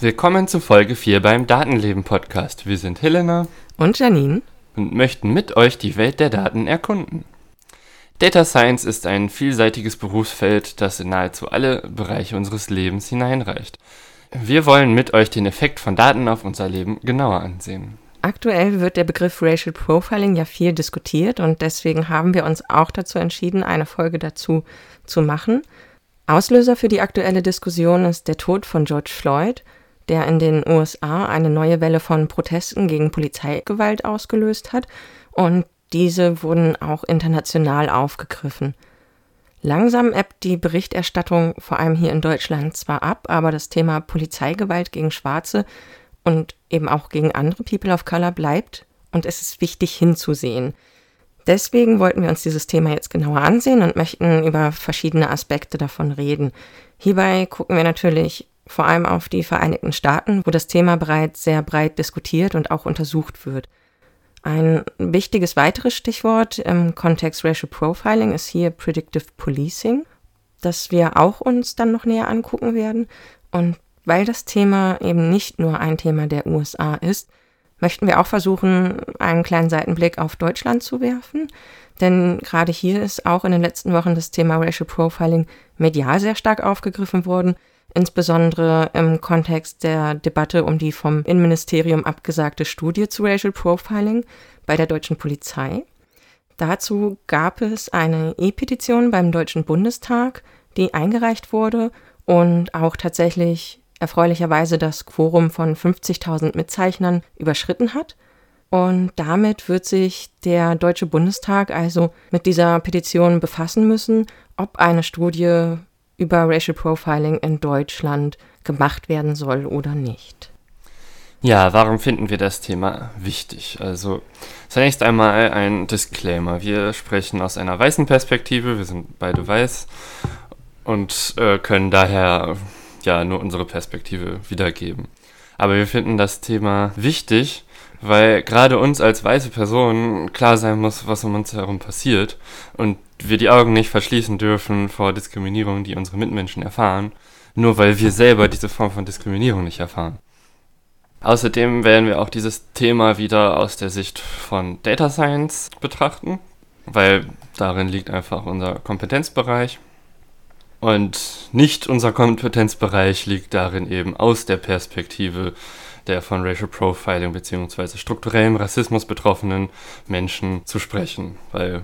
Willkommen zu Folge 4 beim Datenleben Podcast. Wir sind Helena und Janine und möchten mit euch die Welt der Daten erkunden. Data Science ist ein vielseitiges Berufsfeld, das in nahezu alle Bereiche unseres Lebens hineinreicht. Wir wollen mit euch den Effekt von Daten auf unser Leben genauer ansehen. Aktuell wird der Begriff Racial Profiling ja viel diskutiert und deswegen haben wir uns auch dazu entschieden, eine Folge dazu zu machen. Auslöser für die aktuelle Diskussion ist der Tod von George Floyd, der in den USA eine neue Welle von Protesten gegen Polizeigewalt ausgelöst hat und diese wurden auch international aufgegriffen. Langsam ebbt die Berichterstattung vor allem hier in Deutschland zwar ab, aber das Thema Polizeigewalt gegen Schwarze und eben auch gegen andere People of Color bleibt und es ist wichtig hinzusehen. Deswegen wollten wir uns dieses Thema jetzt genauer ansehen und möchten über verschiedene Aspekte davon reden. Hierbei gucken wir natürlich vor allem auf die Vereinigten Staaten, wo das Thema bereits sehr breit diskutiert und auch untersucht wird. Ein wichtiges weiteres Stichwort im Kontext Racial Profiling ist hier Predictive Policing, das wir auch uns dann noch näher angucken werden. Und weil das Thema eben nicht nur ein Thema der USA ist, möchten wir auch versuchen, einen kleinen Seitenblick auf Deutschland zu werfen. Denn gerade hier ist auch in den letzten Wochen das Thema Racial Profiling medial sehr stark aufgegriffen worden insbesondere im Kontext der Debatte um die vom Innenministerium abgesagte Studie zu Racial Profiling bei der deutschen Polizei. Dazu gab es eine E-Petition beim Deutschen Bundestag, die eingereicht wurde und auch tatsächlich erfreulicherweise das Quorum von 50.000 Mitzeichnern überschritten hat. Und damit wird sich der Deutsche Bundestag also mit dieser Petition befassen müssen, ob eine Studie über Racial Profiling in Deutschland gemacht werden soll oder nicht. Ja, warum finden wir das Thema wichtig? Also zunächst einmal ein Disclaimer. Wir sprechen aus einer weißen Perspektive, wir sind beide weiß und äh, können daher ja nur unsere Perspektive wiedergeben. Aber wir finden das Thema wichtig, weil gerade uns als weiße Personen klar sein muss, was um uns herum passiert und wir die Augen nicht verschließen dürfen vor Diskriminierung, die unsere Mitmenschen erfahren, nur weil wir selber diese Form von Diskriminierung nicht erfahren. Außerdem werden wir auch dieses Thema wieder aus der Sicht von Data Science betrachten, weil darin liegt einfach unser Kompetenzbereich. Und nicht unser Kompetenzbereich liegt darin eben aus der Perspektive der von Racial Profiling bzw. strukturellem Rassismus betroffenen Menschen zu sprechen, weil,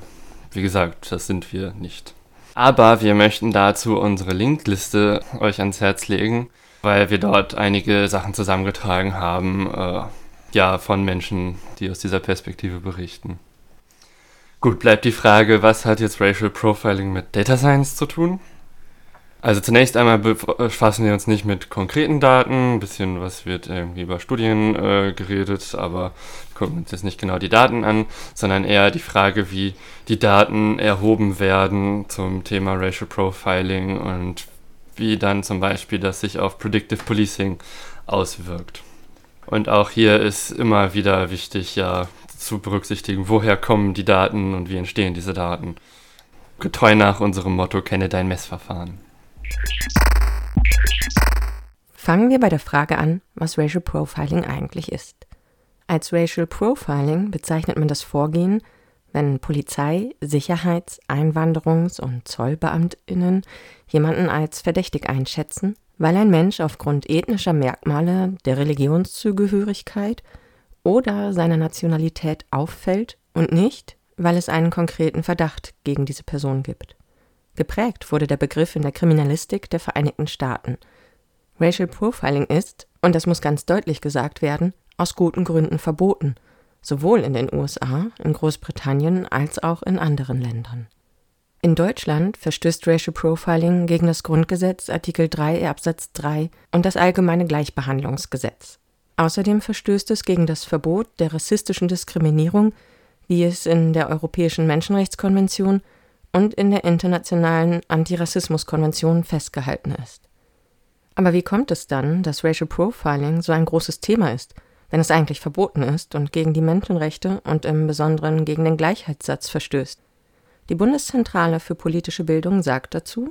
wie gesagt, das sind wir nicht. Aber wir möchten dazu unsere Linkliste euch ans Herz legen, weil wir dort einige Sachen zusammengetragen haben, äh, ja, von Menschen, die aus dieser Perspektive berichten. Gut, bleibt die Frage, was hat jetzt Racial Profiling mit Data Science zu tun? Also zunächst einmal befassen wir uns nicht mit konkreten Daten, ein bisschen was wird irgendwie über Studien äh, geredet, aber gucken uns jetzt nicht genau die Daten an, sondern eher die Frage, wie die Daten erhoben werden zum Thema Racial Profiling und wie dann zum Beispiel das sich auf Predictive Policing auswirkt. Und auch hier ist immer wieder wichtig, ja, zu berücksichtigen, woher kommen die Daten und wie entstehen diese Daten. Getreu nach unserem Motto, kenne dein Messverfahren. Fangen wir bei der Frage an, was Racial Profiling eigentlich ist. Als Racial Profiling bezeichnet man das Vorgehen, wenn Polizei, Sicherheits-, Einwanderungs- und Zollbeamtinnen jemanden als verdächtig einschätzen, weil ein Mensch aufgrund ethnischer Merkmale der Religionszugehörigkeit oder seiner Nationalität auffällt und nicht, weil es einen konkreten Verdacht gegen diese Person gibt. Geprägt wurde der Begriff in der Kriminalistik der Vereinigten Staaten. Racial Profiling ist, und das muss ganz deutlich gesagt werden, aus guten Gründen verboten, sowohl in den USA, in Großbritannien als auch in anderen Ländern. In Deutschland verstößt Racial Profiling gegen das Grundgesetz Artikel 3 Absatz 3 und das Allgemeine Gleichbehandlungsgesetz. Außerdem verstößt es gegen das Verbot der rassistischen Diskriminierung, wie es in der Europäischen Menschenrechtskonvention und in der internationalen Antirassismuskonvention festgehalten ist. Aber wie kommt es dann, dass Racial Profiling so ein großes Thema ist, wenn es eigentlich verboten ist und gegen die Menschenrechte und im Besonderen gegen den Gleichheitssatz verstößt? Die Bundeszentrale für politische Bildung sagt dazu,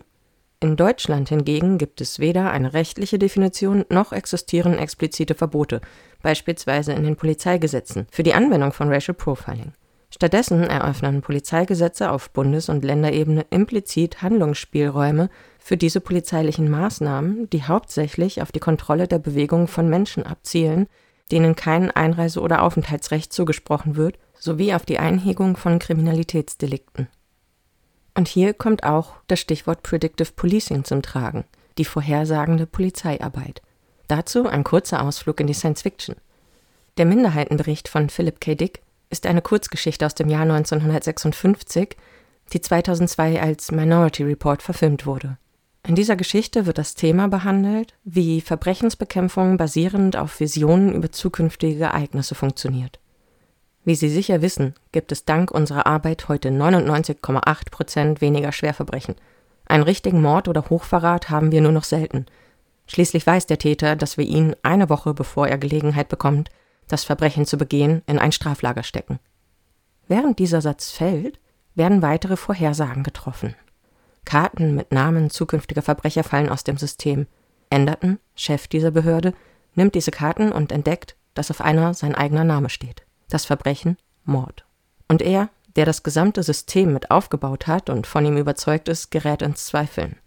in Deutschland hingegen gibt es weder eine rechtliche Definition noch existieren explizite Verbote, beispielsweise in den Polizeigesetzen, für die Anwendung von Racial Profiling. Stattdessen eröffnen Polizeigesetze auf Bundes- und Länderebene implizit Handlungsspielräume für diese polizeilichen Maßnahmen, die hauptsächlich auf die Kontrolle der Bewegung von Menschen abzielen, denen kein Einreise- oder Aufenthaltsrecht zugesprochen wird, sowie auf die Einhegung von Kriminalitätsdelikten. Und hier kommt auch das Stichwort Predictive Policing zum Tragen, die vorhersagende Polizeiarbeit. Dazu ein kurzer Ausflug in die Science Fiction. Der Minderheitenbericht von Philip K. Dick ist eine Kurzgeschichte aus dem Jahr 1956, die 2002 als Minority Report verfilmt wurde. In dieser Geschichte wird das Thema behandelt, wie Verbrechensbekämpfung basierend auf Visionen über zukünftige Ereignisse funktioniert. Wie Sie sicher wissen, gibt es dank unserer Arbeit heute 99,8 Prozent weniger Schwerverbrechen. Einen richtigen Mord oder Hochverrat haben wir nur noch selten. Schließlich weiß der Täter, dass wir ihn eine Woche bevor er Gelegenheit bekommt, das Verbrechen zu begehen, in ein Straflager stecken. Während dieser Satz fällt, werden weitere Vorhersagen getroffen. Karten mit Namen zukünftiger Verbrecher fallen aus dem System. Enderton, Chef dieser Behörde, nimmt diese Karten und entdeckt, dass auf einer sein eigener Name steht das Verbrechen Mord. Und er, der das gesamte System mit aufgebaut hat und von ihm überzeugt ist, gerät ins Zweifeln.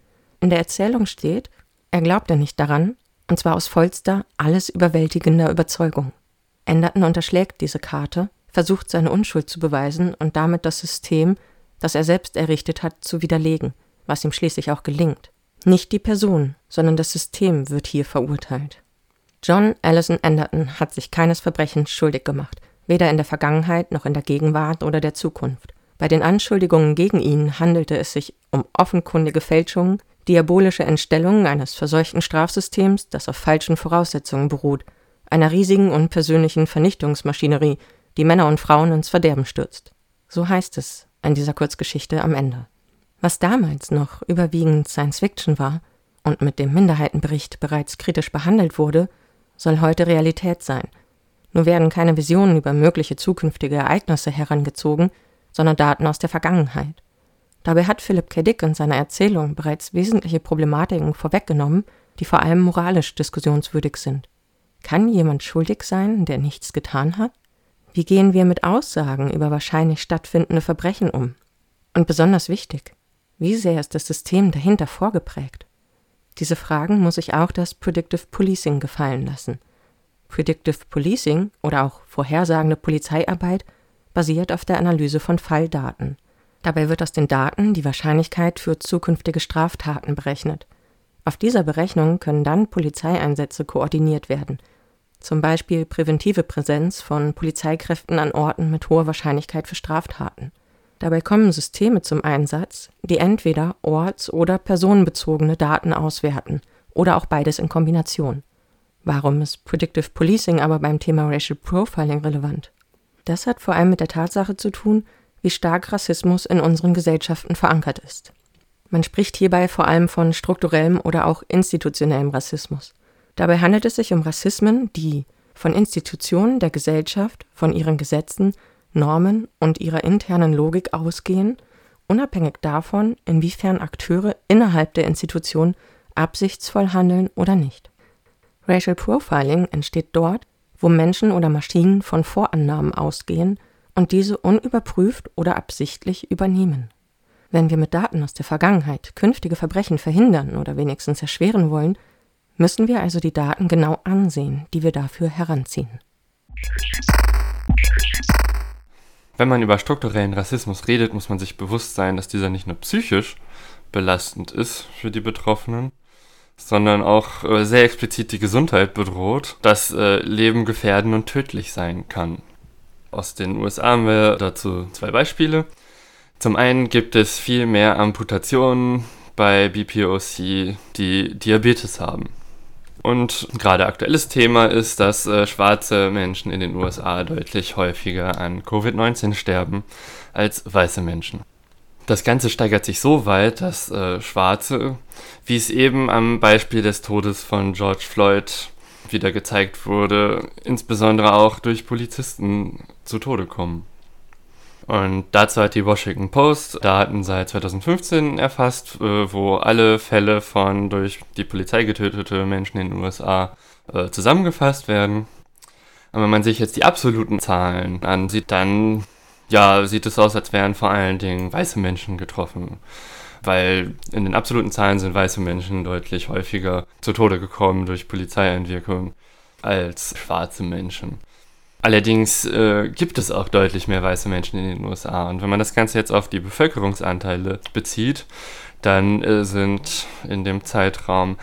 In der Erzählung steht, er glaubte nicht daran, und zwar aus vollster, alles überwältigender Überzeugung. Enderton unterschlägt diese Karte, versucht seine Unschuld zu beweisen und damit das System, das er selbst errichtet hat, zu widerlegen, was ihm schließlich auch gelingt. Nicht die Person, sondern das System wird hier verurteilt. John Allison Enderton hat sich keines Verbrechens schuldig gemacht, weder in der Vergangenheit noch in der Gegenwart oder der Zukunft. Bei den Anschuldigungen gegen ihn handelte es sich um offenkundige Fälschungen, diabolische Entstellungen eines verseuchten Strafsystems, das auf falschen Voraussetzungen beruht, einer riesigen und persönlichen Vernichtungsmaschinerie, die Männer und Frauen ins Verderben stürzt. So heißt es in dieser Kurzgeschichte am Ende. Was damals noch überwiegend Science Fiction war und mit dem Minderheitenbericht bereits kritisch behandelt wurde, soll heute Realität sein – nur werden keine Visionen über mögliche zukünftige Ereignisse herangezogen, sondern Daten aus der Vergangenheit. Dabei hat Philipp K. Dick in seiner Erzählung bereits wesentliche Problematiken vorweggenommen, die vor allem moralisch diskussionswürdig sind. Kann jemand schuldig sein, der nichts getan hat? Wie gehen wir mit Aussagen über wahrscheinlich stattfindende Verbrechen um? Und besonders wichtig, wie sehr ist das System dahinter vorgeprägt? Diese Fragen muss sich auch das Predictive Policing gefallen lassen – Predictive Policing oder auch vorhersagende Polizeiarbeit basiert auf der Analyse von Falldaten. Dabei wird aus den Daten die Wahrscheinlichkeit für zukünftige Straftaten berechnet. Auf dieser Berechnung können dann Polizeieinsätze koordiniert werden, zum Beispiel präventive Präsenz von Polizeikräften an Orten mit hoher Wahrscheinlichkeit für Straftaten. Dabei kommen Systeme zum Einsatz, die entweder orts- oder personenbezogene Daten auswerten oder auch beides in Kombination. Warum ist Predictive Policing aber beim Thema Racial Profiling relevant? Das hat vor allem mit der Tatsache zu tun, wie stark Rassismus in unseren Gesellschaften verankert ist. Man spricht hierbei vor allem von strukturellem oder auch institutionellem Rassismus. Dabei handelt es sich um Rassismen, die von Institutionen der Gesellschaft, von ihren Gesetzen, Normen und ihrer internen Logik ausgehen, unabhängig davon, inwiefern Akteure innerhalb der Institution absichtsvoll handeln oder nicht. Racial Profiling entsteht dort, wo Menschen oder Maschinen von Vorannahmen ausgehen und diese unüberprüft oder absichtlich übernehmen. Wenn wir mit Daten aus der Vergangenheit künftige Verbrechen verhindern oder wenigstens erschweren wollen, müssen wir also die Daten genau ansehen, die wir dafür heranziehen. Wenn man über strukturellen Rassismus redet, muss man sich bewusst sein, dass dieser nicht nur psychisch belastend ist für die Betroffenen, sondern auch äh, sehr explizit die Gesundheit bedroht, das äh, Leben gefährden und tödlich sein kann. Aus den USA haben wir dazu zwei Beispiele. Zum einen gibt es viel mehr Amputationen bei BPOC, die Diabetes haben. Und gerade aktuelles Thema ist, dass äh, schwarze Menschen in den USA deutlich häufiger an Covid-19 sterben als weiße Menschen. das Ganze steigert sich so weit, dass äh, Schwarze, wie es eben am Beispiel des Todes von George Floyd wieder gezeigt wurde, insbesondere auch durch Polizisten zu Tode kommen. Und dazu hat die Washington Post Daten seit 2015 erfasst, äh, wo alle Fälle von durch die Polizei getötete Menschen in den USA äh, zusammengefasst werden. Und wenn man sich jetzt die absoluten Zahlen ansieht, dann ja, sieht es aus, als wären vor allen Dingen weiße Menschen getroffen. Weil in den absoluten Zahlen sind weiße Menschen deutlich häufiger zu Tode gekommen durch Polizeieinwirkung als schwarze Menschen. Allerdings äh, gibt es auch deutlich mehr weiße Menschen in den USA. Und wenn man das Ganze jetzt auf die Bevölkerungsanteile bezieht, dann äh, sind in dem Zeitraum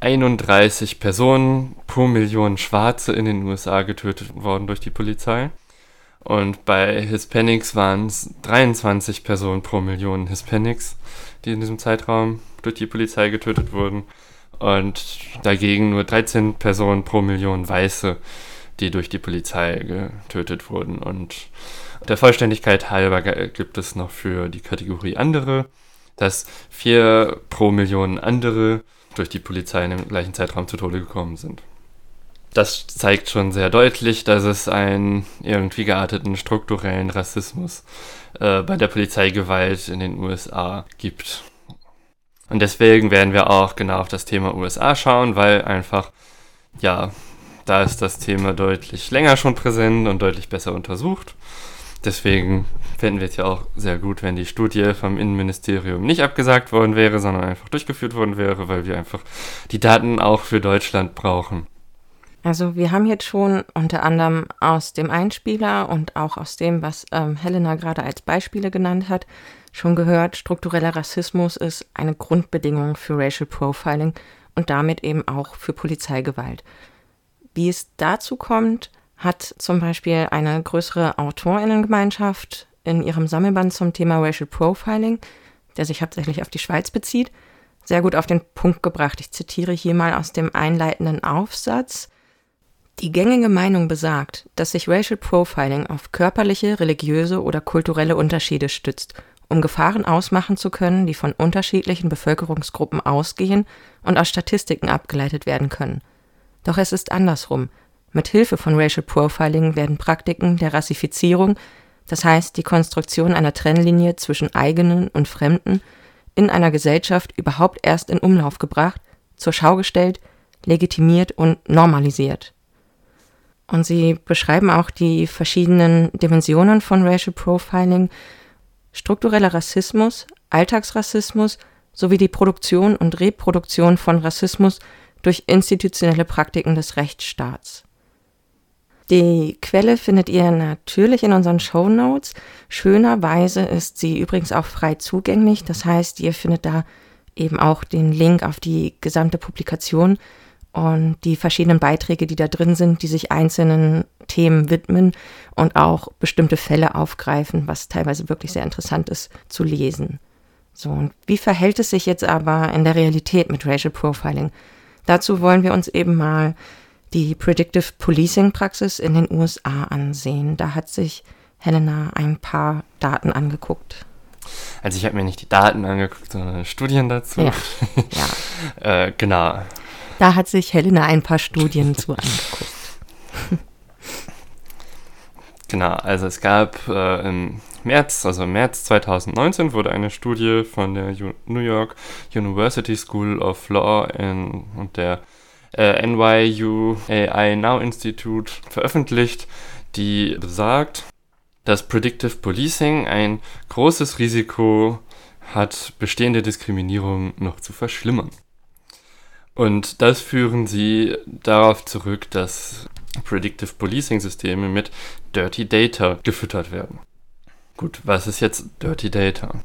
31 Personen pro Million Schwarze in den USA getötet worden durch die Polizei. Und bei Hispanics waren es 23 Personen pro Million Hispanics, die in diesem Zeitraum durch die Polizei getötet wurden. Und dagegen nur 13 Personen pro Million Weiße, die durch die Polizei getötet wurden. Und der Vollständigkeit halber gibt es noch für die Kategorie andere, dass 4 pro Million andere durch die Polizei in dem gleichen Zeitraum zu Tode gekommen sind das zeigt schon sehr deutlich, dass es einen irgendwie gearteten strukturellen Rassismus äh, bei der Polizeigewalt in den USA gibt. Und deswegen werden wir auch genau auf das Thema USA schauen, weil einfach, ja, da ist das Thema deutlich länger schon präsent und deutlich besser untersucht. Deswegen fänden wir es ja auch sehr gut, wenn die Studie vom Innenministerium nicht abgesagt worden wäre, sondern einfach durchgeführt worden wäre, weil wir einfach die Daten auch für Deutschland brauchen. Also wir haben jetzt schon unter anderem aus dem Einspieler und auch aus dem, was ähm, Helena gerade als Beispiele genannt hat, schon gehört, struktureller Rassismus ist eine Grundbedingung für Racial Profiling und damit eben auch für Polizeigewalt. Wie es dazu kommt, hat zum Beispiel eine größere Autorinnengemeinschaft in ihrem Sammelband zum Thema Racial Profiling, der sich hauptsächlich auf die Schweiz bezieht, sehr gut auf den Punkt gebracht. Ich zitiere hier mal aus dem einleitenden Aufsatz. Die gängige Meinung besagt, dass sich Racial Profiling auf körperliche, religiöse oder kulturelle Unterschiede stützt, um Gefahren ausmachen zu können, die von unterschiedlichen Bevölkerungsgruppen ausgehen und aus Statistiken abgeleitet werden können. Doch es ist andersrum. Mit Hilfe von Racial Profiling werden Praktiken der Rassifizierung, das heißt die Konstruktion einer Trennlinie zwischen eigenen und Fremden, in einer Gesellschaft überhaupt erst in Umlauf gebracht, zur Schau gestellt, legitimiert und normalisiert. Und sie beschreiben auch die verschiedenen Dimensionen von Racial Profiling, struktureller Rassismus, Alltagsrassismus sowie die Produktion und Reproduktion von Rassismus durch institutionelle Praktiken des Rechtsstaats. Die Quelle findet ihr natürlich in unseren Show Notes. Schönerweise ist sie übrigens auch frei zugänglich. Das heißt, ihr findet da eben auch den Link auf die gesamte Publikation und die verschiedenen Beiträge, die da drin sind, die sich einzelnen Themen widmen und auch bestimmte Fälle aufgreifen, was teilweise wirklich sehr interessant ist zu lesen. So, und wie verhält es sich jetzt aber in der Realität mit Racial Profiling? Dazu wollen wir uns eben mal die Predictive Policing Praxis in den USA ansehen. Da hat sich Helena ein paar Daten angeguckt. Also ich habe mir nicht die Daten angeguckt, sondern Studien dazu. Ja. ja. äh, genau. Da hat sich Helena ein paar Studien zu angeguckt. Genau, also es gab äh, im März, also März 2019 wurde eine Studie von der U New York University School of Law in, und der äh, NYU AI Now Institute veröffentlicht, die besagt, dass Predictive Policing ein großes Risiko hat, bestehende Diskriminierung noch zu verschlimmern. Und das führen sie darauf zurück, dass Predictive Policing Systeme mit Dirty Data gefüttert werden. Gut, was ist jetzt Dirty Data?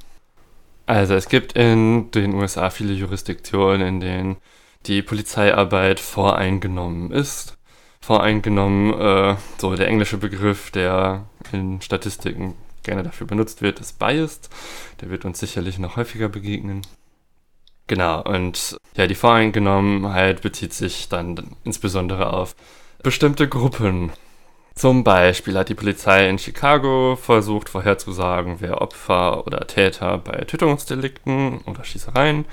Also es gibt in den USA viele Jurisdiktionen, in denen die Polizeiarbeit voreingenommen ist. Voreingenommen, äh, so der englische Begriff, der in Statistiken gerne dafür benutzt wird, ist biased. Der wird uns sicherlich noch häufiger begegnen. Genau, und ja, die Voreingenommenheit bezieht sich dann insbesondere auf bestimmte Gruppen. Zum Beispiel hat die Polizei in Chicago versucht vorherzusagen, wer Opfer oder Täter bei Tötungsdelikten oder Schießereien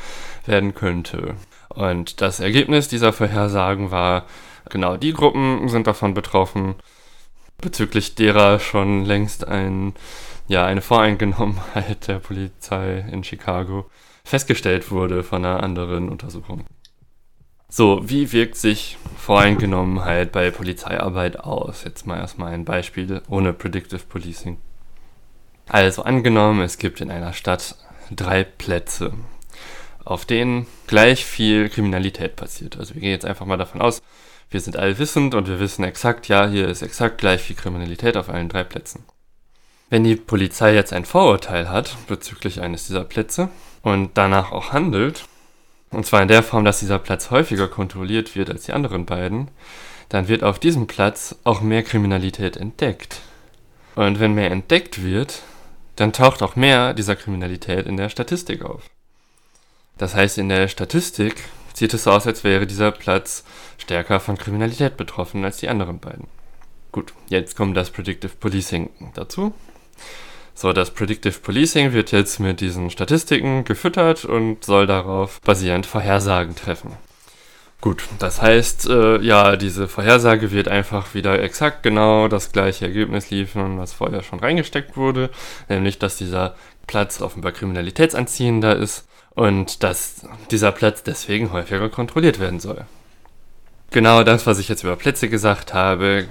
werden könnte. Und das Ergebnis dieser Vorhersagen war, genau die Gruppen sind davon betroffen, bezüglich derer schon längst ein, ja, eine Voreingenommenheit der Polizei in Chicago festgestellt wurde von einer anderen Untersuchung. So, wie wirkt sich Voreingenommenheit bei Polizeiarbeit aus? Jetzt mal erstmal ein Beispiel ohne Predictive Policing. Also angenommen, es gibt in einer Stadt drei Plätze, auf denen gleich viel Kriminalität passiert. Also wir gehen jetzt einfach mal davon aus, wir sind allwissend und wir wissen exakt, ja, hier ist exakt gleich viel Kriminalität auf allen drei Plätzen. Wenn die Polizei jetzt ein Vorurteil hat bezüglich eines dieser Plätze und danach auch handelt, und zwar in der Form, dass dieser Platz häufiger kontrolliert wird als die anderen beiden, dann wird auf diesem Platz auch mehr Kriminalität entdeckt. Und wenn mehr entdeckt wird, dann taucht auch mehr dieser Kriminalität in der Statistik auf. Das heißt, in der Statistik sieht es so aus, als wäre dieser Platz stärker von Kriminalität betroffen als die anderen beiden. Gut, jetzt kommt das Predictive Policing dazu. So, das Predictive Policing wird jetzt mit diesen Statistiken gefüttert und soll darauf basierend Vorhersagen treffen. Gut, das heißt, äh, ja, diese Vorhersage wird einfach wieder exakt genau das gleiche Ergebnis liefern, was vorher schon reingesteckt wurde, nämlich dass dieser Platz offenbar kriminalitätsanziehender ist und dass dieser Platz deswegen häufiger kontrolliert werden soll. Genau das, was ich jetzt über Plätze gesagt habe,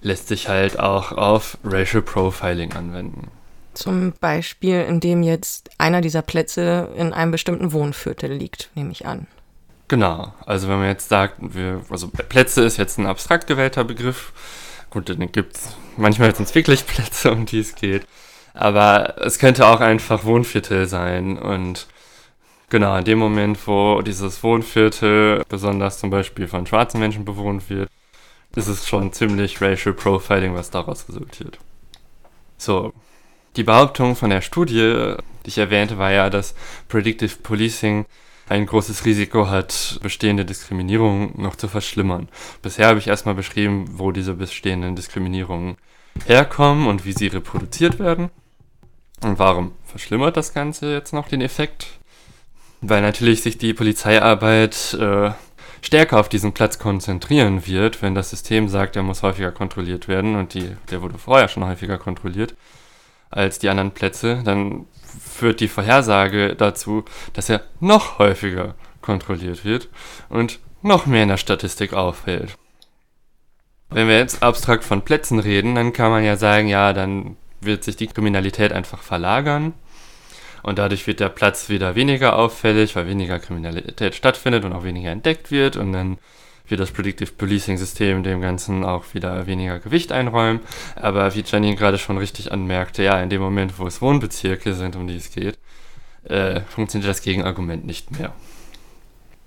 lässt sich halt auch auf Racial Profiling anwenden. Zum Beispiel, indem jetzt einer dieser Plätze in einem bestimmten Wohnviertel liegt, nehme ich an. Genau, also wenn man jetzt sagt, wir, also Plätze ist jetzt ein abstrakt gewählter Begriff. Gut, dann gibt es manchmal sind es wirklich Plätze, um die es geht. Aber es könnte auch einfach Wohnviertel sein. Und genau, in dem Moment, wo dieses Wohnviertel besonders zum Beispiel von schwarzen Menschen bewohnt wird, ist es schon ziemlich Racial Profiling, was daraus resultiert. So, die Behauptung von der Studie, die ich erwähnte, war ja, dass Predictive Policing ein großes Risiko hat, bestehende Diskriminierungen noch zu verschlimmern. Bisher habe ich erstmal beschrieben, wo diese bestehenden Diskriminierungen herkommen und wie sie reproduziert werden. Und warum verschlimmert das Ganze jetzt noch den Effekt? Weil natürlich sich die Polizeiarbeit äh, stärker auf diesen Platz konzentrieren wird, wenn das System sagt, er muss häufiger kontrolliert werden und die, der wurde vorher schon häufiger kontrolliert als die anderen Plätze, dann führt die Vorhersage dazu, dass er noch häufiger kontrolliert wird und noch mehr in der Statistik auffällt. Wenn wir jetzt abstrakt von Plätzen reden, dann kann man ja sagen, ja, dann wird sich die Kriminalität einfach verlagern und dadurch wird der Platz wieder weniger auffällig, weil weniger Kriminalität stattfindet und auch weniger entdeckt wird und dann wird das Predictive Policing System dem Ganzen auch wieder weniger Gewicht einräumen. Aber wie Janine gerade schon richtig anmerkte, ja, in dem Moment, wo es Wohnbezirke sind, um die es geht, äh, funktioniert das Gegenargument nicht mehr.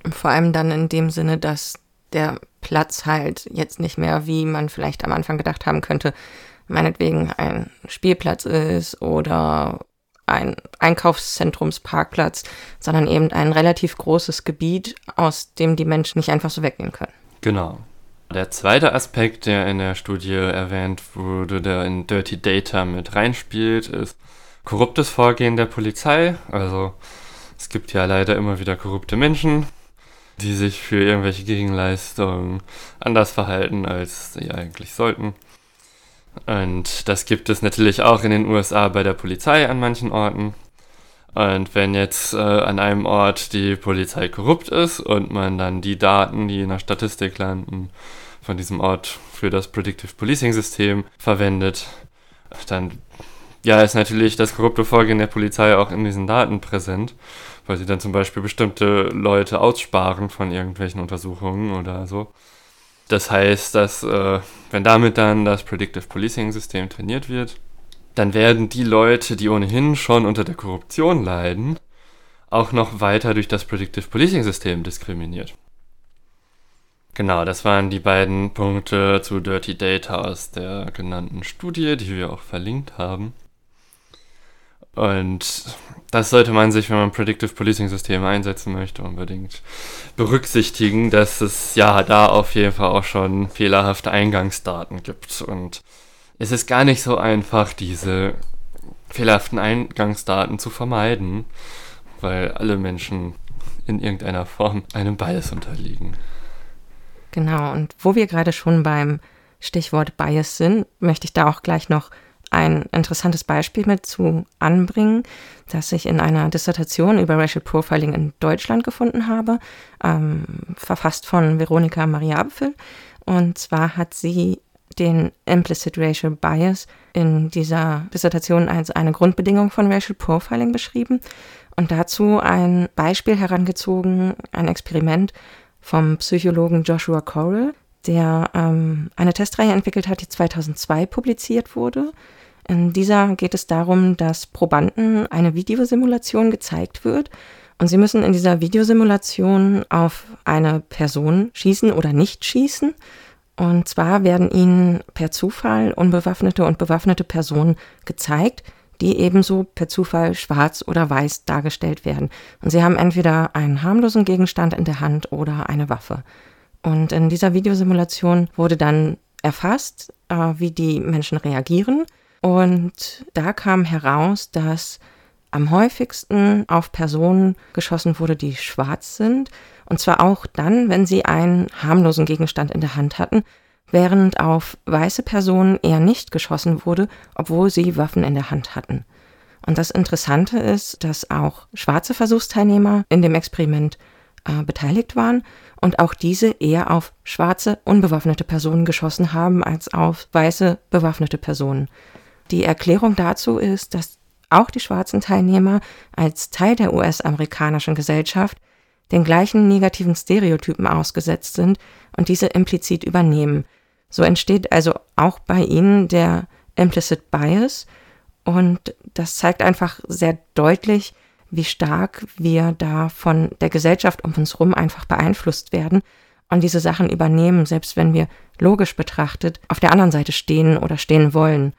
Vor allem dann in dem Sinne, dass der Platz halt jetzt nicht mehr, wie man vielleicht am Anfang gedacht haben könnte, meinetwegen ein Spielplatz ist oder ein Einkaufszentrumsparkplatz, sondern eben ein relativ großes Gebiet, aus dem die Menschen nicht einfach so weggehen können. Genau. Der zweite Aspekt, der in der Studie erwähnt wurde, der in Dirty Data mit reinspielt, ist korruptes Vorgehen der Polizei. Also es gibt ja leider immer wieder korrupte Menschen, die sich für irgendwelche Gegenleistungen anders verhalten, als sie eigentlich sollten. Und das gibt es natürlich auch in den USA bei der Polizei an manchen Orten. Und wenn jetzt äh, an einem Ort die Polizei korrupt ist und man dann die Daten, die in der Statistik landen, von diesem Ort für das Predictive Policing System verwendet, dann ja, ist natürlich das korrupte Vorgehen der Polizei auch in diesen Daten präsent, weil sie dann zum Beispiel bestimmte Leute aussparen von irgendwelchen Untersuchungen oder so. Das heißt, dass äh, wenn damit dann das Predictive Policing System trainiert wird, dann werden die Leute, die ohnehin schon unter der Korruption leiden, auch noch weiter durch das Predictive Policing System diskriminiert. Genau, das waren die beiden Punkte zu Dirty Data aus der genannten Studie, die wir auch verlinkt haben. Und das sollte man sich, wenn man Predictive Policing Systeme einsetzen möchte, unbedingt berücksichtigen, dass es ja da auf jeden Fall auch schon fehlerhafte Eingangsdaten gibt. Und es ist gar nicht so einfach, diese fehlerhaften Eingangsdaten zu vermeiden, weil alle Menschen in irgendeiner Form einem Bias unterliegen. Genau, und wo wir gerade schon beim Stichwort Bias sind, möchte ich da auch gleich noch ein interessantes Beispiel mit zu anbringen, das ich in einer Dissertation über Racial Profiling in Deutschland gefunden habe, ähm, verfasst von Veronika Maria Apfel. Und zwar hat sie den Implicit Racial Bias in dieser Dissertation als eine Grundbedingung von Racial Profiling beschrieben und dazu ein Beispiel herangezogen, ein Experiment vom Psychologen Joshua Correll, der ähm, eine Testreihe entwickelt hat, die 2002 publiziert wurde. In dieser geht es darum, dass Probanden eine Videosimulation gezeigt wird und sie müssen in dieser Videosimulation auf eine Person schießen oder nicht schießen. Und zwar werden ihnen per Zufall unbewaffnete und bewaffnete Personen gezeigt, die ebenso per Zufall schwarz oder weiß dargestellt werden. Und sie haben entweder einen harmlosen Gegenstand in der Hand oder eine Waffe. Und in dieser Videosimulation wurde dann erfasst, äh, wie die Menschen reagieren. Und da kam heraus, dass am häufigsten auf Personen geschossen wurde, die schwarz sind. Und zwar auch dann, wenn sie einen harmlosen Gegenstand in der Hand hatten, während auf weiße Personen eher nicht geschossen wurde, obwohl sie Waffen in der Hand hatten. Und das Interessante ist, dass auch schwarze Versuchsteilnehmer in dem Experiment äh, beteiligt waren und auch diese eher auf schwarze, unbewaffnete Personen geschossen haben als auf weiße, bewaffnete Personen. Die Erklärung dazu ist, dass auch die schwarzen Teilnehmer als Teil der US-amerikanischen Gesellschaft den gleichen negativen Stereotypen ausgesetzt sind und diese implizit übernehmen. So entsteht also auch bei ihnen der Implicit Bias und das zeigt einfach sehr deutlich, wie stark wir da von der Gesellschaft um uns herum einfach beeinflusst werden und diese Sachen übernehmen, selbst wenn wir logisch betrachtet auf der anderen Seite stehen oder stehen wollen.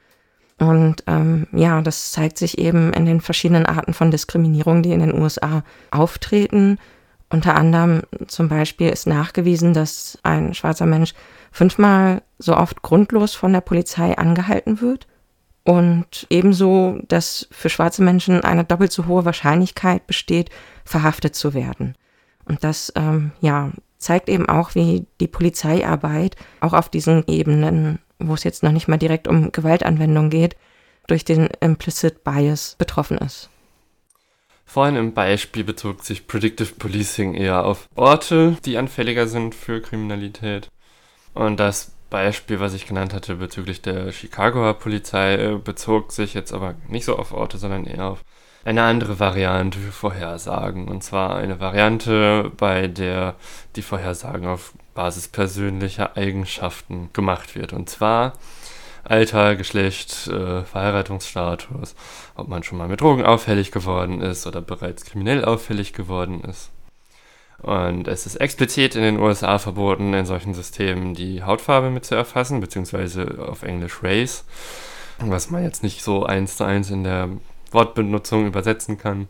Und ähm, ja, das zeigt sich eben in den verschiedenen Arten von Diskriminierung, die in den USA auftreten. Unter anderem zum Beispiel ist nachgewiesen, dass ein schwarzer Mensch fünfmal so oft grundlos von der Polizei angehalten wird und ebenso, dass für schwarze Menschen eine doppelt so hohe Wahrscheinlichkeit besteht, verhaftet zu werden. Und das, ähm, ja, zeigt eben auch, wie die Polizeiarbeit auch auf diesen Ebenen, wo es jetzt noch nicht mal direkt um Gewaltanwendung geht, durch den Implicit Bias betroffen ist. Vorhin im Beispiel bezog sich Predictive Policing eher auf Orte, die anfälliger sind für Kriminalität. Und das Beispiel, was ich genannt hatte bezüglich der Chicagoer Polizei, äh, bezog sich jetzt aber nicht so auf Orte, sondern eher auf eine andere Variante für Vorhersagen. Und zwar eine Variante, bei der die Vorhersagen auf Basis persönlicher Eigenschaften gemacht wird. Und zwar Alter, Geschlecht, äh, Verheiratungsstatus, ob man schon mal mit Drogen auffällig geworden ist oder bereits kriminell auffällig geworden ist. Und es ist explizit in den USA verboten, in solchen Systemen die Hautfarbe mit zu erfassen, beziehungsweise auf Englisch Race, was man jetzt nicht so eins zu eins in der Wortbenutzung übersetzen kann.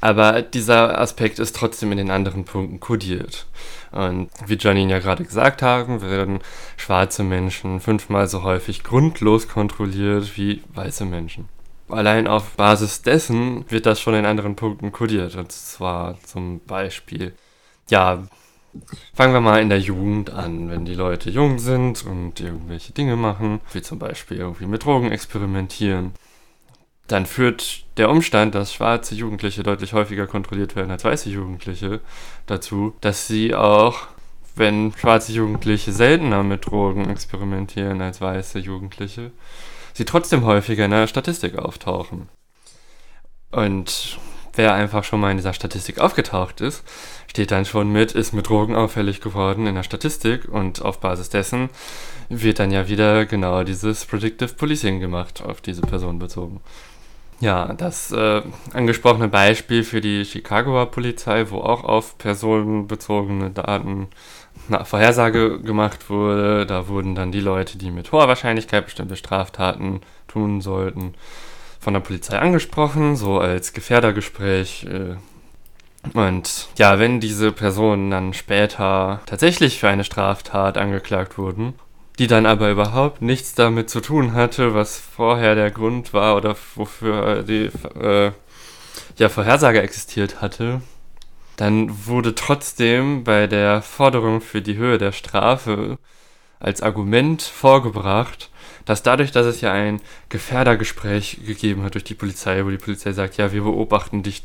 Aber dieser Aspekt ist trotzdem in den anderen Punkten kodiert. Und wie Janine ja gerade gesagt haben, werden schwarze Menschen fünfmal so häufig grundlos kontrolliert wie weiße Menschen. Allein auf Basis dessen wird das schon in anderen Punkten kodiert. Und zwar zum Beispiel ja, fangen wir mal in der Jugend an. Wenn die Leute jung sind und irgendwelche Dinge machen, wie zum Beispiel irgendwie mit Drogen experimentieren, dann führt der Umstand, dass schwarze Jugendliche deutlich häufiger kontrolliert werden als weiße Jugendliche, dazu, dass sie auch, wenn schwarze Jugendliche seltener mit Drogen experimentieren als weiße Jugendliche, sie trotzdem häufiger in der Statistik auftauchen. Und wer einfach schon mal in dieser Statistik aufgetaucht ist, steht dann schon mit, ist mit Drogen auffällig geworden in der Statistik und auf Basis dessen wird dann ja wieder genau dieses Predictive Policing gemacht, auf diese Person bezogen. Ja, das äh, angesprochene Beispiel für die Chicagoer Polizei, wo auch auf personenbezogene Daten eine Vorhersage gemacht wurde, da wurden dann die Leute, die mit hoher Wahrscheinlichkeit bestimmte Straftaten tun sollten, von der Polizei angesprochen, so als Gefährdergespräch. Äh, und ja, wenn diese Personen dann später tatsächlich für eine Straftat angeklagt wurden, die dann aber überhaupt nichts damit zu tun hatte, was vorher der Grund war oder wofür die äh, ja, Vorhersage existiert hatte, dann wurde trotzdem bei der Forderung für die Höhe der Strafe als Argument vorgebracht, dass dadurch, dass es ja ein Gefährdergespräch gegeben hat durch die Polizei, wo die Polizei sagt, ja, wir beobachten dich,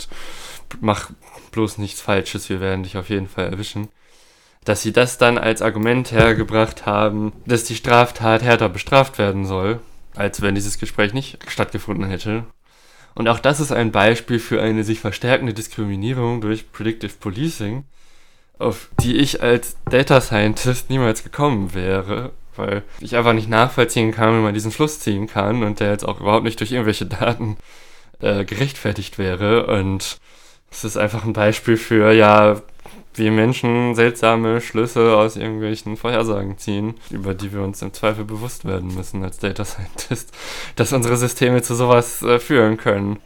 mach bloß nichts Falsches, wir werden dich auf jeden Fall erwischen, dass sie das dann als Argument hergebracht haben, dass die Straftat härter bestraft werden soll, als wenn dieses Gespräch nicht stattgefunden hätte. Und auch das ist ein Beispiel für eine sich verstärkende Diskriminierung durch Predictive Policing, auf die ich als Data Scientist niemals gekommen wäre, weil ich einfach nicht nachvollziehen kann, wie man diesen Schluss ziehen kann und der jetzt auch überhaupt nicht durch irgendwelche Daten äh, gerechtfertigt wäre. Und es ist einfach ein Beispiel für, ja, wie Menschen seltsame Schlüsse aus irgendwelchen Vorhersagen ziehen, über die wir uns im Zweifel bewusst werden müssen als Data Scientist, dass unsere Systeme zu sowas äh, führen können.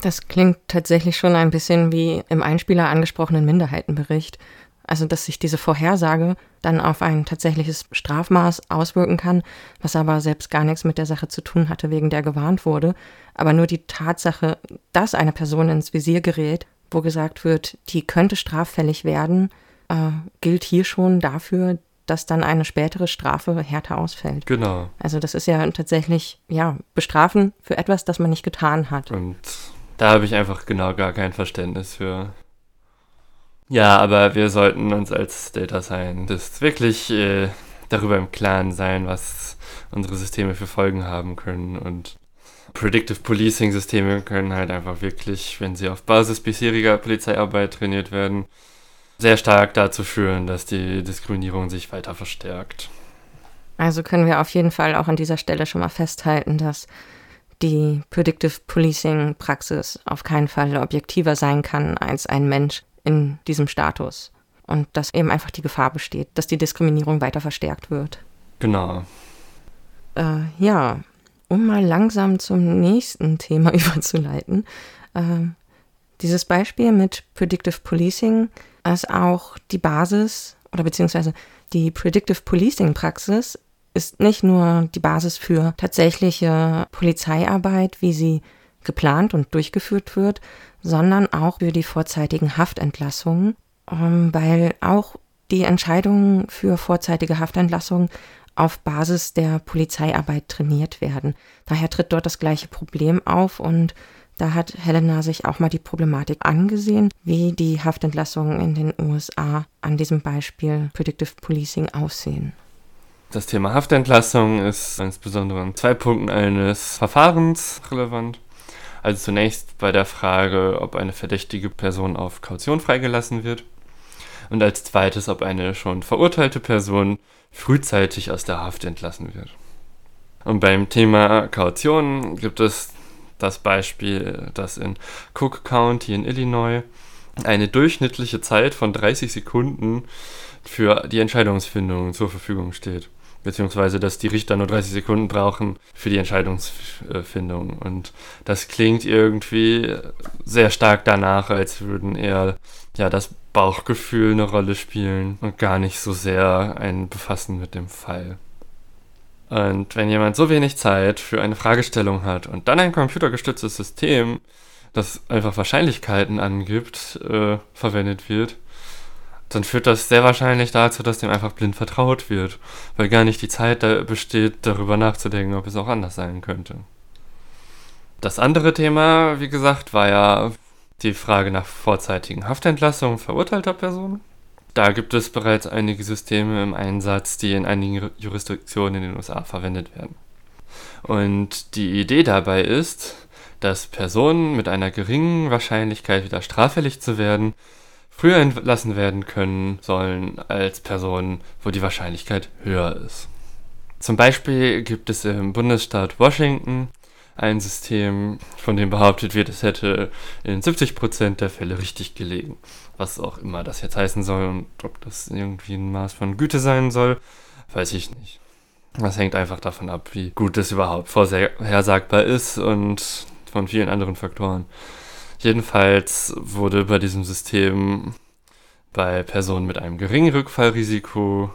Das klingt tatsächlich schon ein bisschen wie im Einspieler angesprochenen Minderheitenbericht. Also, dass sich diese Vorhersage dann auf ein tatsächliches Strafmaß auswirken kann, was aber selbst gar nichts mit der Sache zu tun hatte, wegen der gewarnt wurde. Aber nur die Tatsache, dass eine Person ins Visier gerät, wo gesagt wird, die könnte straffällig werden, äh, gilt hier schon dafür, dass dann eine spätere Strafe härter ausfällt. Genau. Also das ist ja tatsächlich, ja, bestrafen für etwas, das man nicht getan hat. Und da habe ich einfach genau gar kein Verständnis für. Ja, aber wir sollten uns als Data Scientists wirklich äh, darüber im Klaren sein, was unsere Systeme für Folgen haben können und Predictive Policing Systeme können halt einfach wirklich, wenn sie auf Basis bisheriger Polizeiarbeit trainiert werden, sehr stark dazu führen, dass die Diskriminierung sich weiter verstärkt. Also können wir auf jeden Fall auch an dieser Stelle schon mal festhalten, dass die Predictive Policing Praxis auf keinen Fall objektiver sein kann als ein Mensch in diesem Status. Und dass eben einfach die Gefahr besteht, dass die Diskriminierung weiter verstärkt wird. Genau. Äh, ja, um mal langsam zum nächsten Thema überzuleiten. Äh, dieses Beispiel mit Predictive Policing ist auch die Basis oder beziehungsweise die Predictive Policing Praxis ist nicht nur die Basis für tatsächliche Polizeiarbeit, wie sie geplant und durchgeführt wird, sondern auch für die vorzeitigen Haftentlassungen, ähm, weil auch die Entscheidungen für vorzeitige Haftentlassungen auf Basis der Polizeiarbeit trainiert werden. Daher tritt dort das gleiche Problem auf und da hat Helena sich auch mal die Problematik angesehen, wie die Haftentlassungen in den USA an diesem Beispiel Predictive Policing aussehen. Das Thema Haftentlassung ist insbesondere in zwei Punkten eines Verfahrens relevant. Also zunächst bei der Frage, ob eine verdächtige Person auf Kaution freigelassen wird. Und als zweites, ob eine schon verurteilte Person frühzeitig aus der Haft entlassen wird. Und beim Thema Kaution gibt es das Beispiel, dass in Cook County in Illinois eine durchschnittliche Zeit von 30 Sekunden für die Entscheidungsfindung zur Verfügung steht. Beziehungsweise, dass die Richter nur 30 Sekunden brauchen für die Entscheidungsfindung. Und das klingt irgendwie sehr stark danach, als würden eher ja, das Bauchgefühl eine Rolle spielen und gar nicht so sehr ein Befassen mit dem Fall. Und wenn jemand so wenig Zeit für eine Fragestellung hat und dann ein computergestütztes System, das einfach Wahrscheinlichkeiten angibt, äh, verwendet wird, dann führt das sehr wahrscheinlich dazu, dass dem einfach blind vertraut wird, weil gar nicht die Zeit da besteht, darüber nachzudenken, ob es auch anders sein könnte. Das andere Thema, wie gesagt, war ja die Frage nach vorzeitigen Haftentlassungen verurteilter Personen. Da gibt es bereits einige Systeme im Einsatz, die in einigen Jurisdiktionen in den USA verwendet werden. Und die Idee dabei ist, dass Personen mit einer geringen Wahrscheinlichkeit wieder straffällig zu werden, früher entlassen werden können sollen als Personen, wo die Wahrscheinlichkeit höher ist. Zum Beispiel gibt es im Bundesstaat Washington ein System, von dem behauptet wird, es hätte in 70% der Fälle richtig gelegen. Was auch immer das jetzt heißen soll und ob das irgendwie ein Maß von Güte sein soll, weiß ich nicht. Das hängt einfach davon ab, wie gut es überhaupt vorhersagbar ist und von vielen anderen Faktoren. Jedenfalls wurde bei diesem System bei Personen mit einem geringen Rückfallrisiko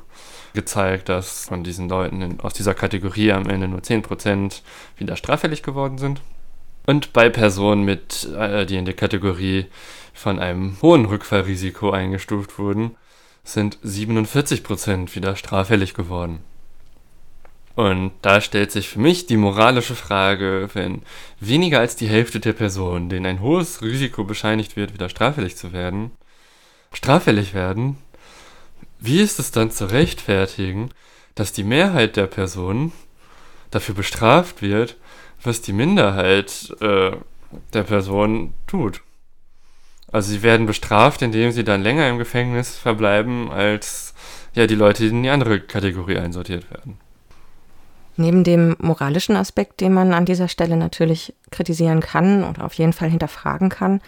gezeigt, dass von diesen Leuten in, aus dieser Kategorie am Ende nur 10% wieder straffällig geworden sind. Und bei Personen, mit, äh, die in der Kategorie von einem hohen Rückfallrisiko eingestuft wurden, sind 47% wieder straffällig geworden. Und da stellt sich für mich die moralische Frage, wenn weniger als die Hälfte der Personen, denen ein hohes Risiko bescheinigt wird, wieder straffällig zu werden, straffällig werden, wie ist es dann zu rechtfertigen, dass die Mehrheit der Personen dafür bestraft wird, was die Minderheit äh, der Personen tut? Also sie werden bestraft, indem sie dann länger im Gefängnis verbleiben, als ja die Leute, die in die andere Kategorie einsortiert werden. Neben dem moralischen Aspekt, den man an dieser Stelle natürlich kritisieren kann oder auf jeden Fall hinterfragen kann,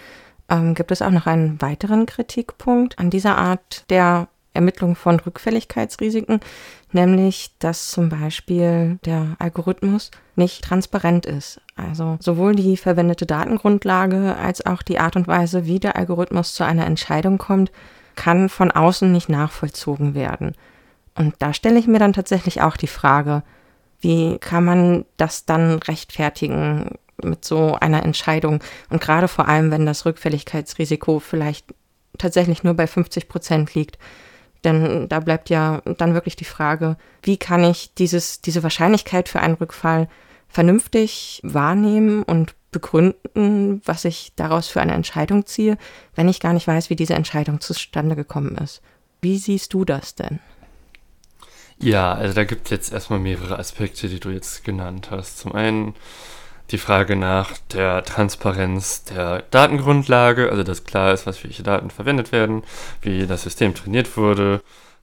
ähm, gibt es auch noch einen weiteren Kritikpunkt an dieser Art der Ermittlung von Rückfälligkeitsrisiken, nämlich dass zum Beispiel der Algorithmus nicht transparent ist. Also sowohl die verwendete Datengrundlage als auch die Art und Weise, wie der Algorithmus zu einer Entscheidung kommt, kann von außen nicht nachvollzogen werden. Und da stelle ich mir dann tatsächlich auch die Frage, wie kann man das dann rechtfertigen mit so einer Entscheidung? Und gerade vor allem, wenn das Rückfälligkeitsrisiko vielleicht tatsächlich nur bei 50 Prozent liegt. Denn da bleibt ja dann wirklich die Frage, wie kann ich dieses, diese Wahrscheinlichkeit für einen Rückfall vernünftig wahrnehmen und begründen, was ich daraus für eine Entscheidung ziehe, wenn ich gar nicht weiß, wie diese Entscheidung zustande gekommen ist. Wie siehst du das denn? Ja, also da gibt es jetzt erstmal mehrere Aspekte, die du jetzt genannt hast. Zum einen die Frage nach der Transparenz der Datengrundlage, also dass klar ist, was für welche Daten verwendet werden, wie das System trainiert wurde.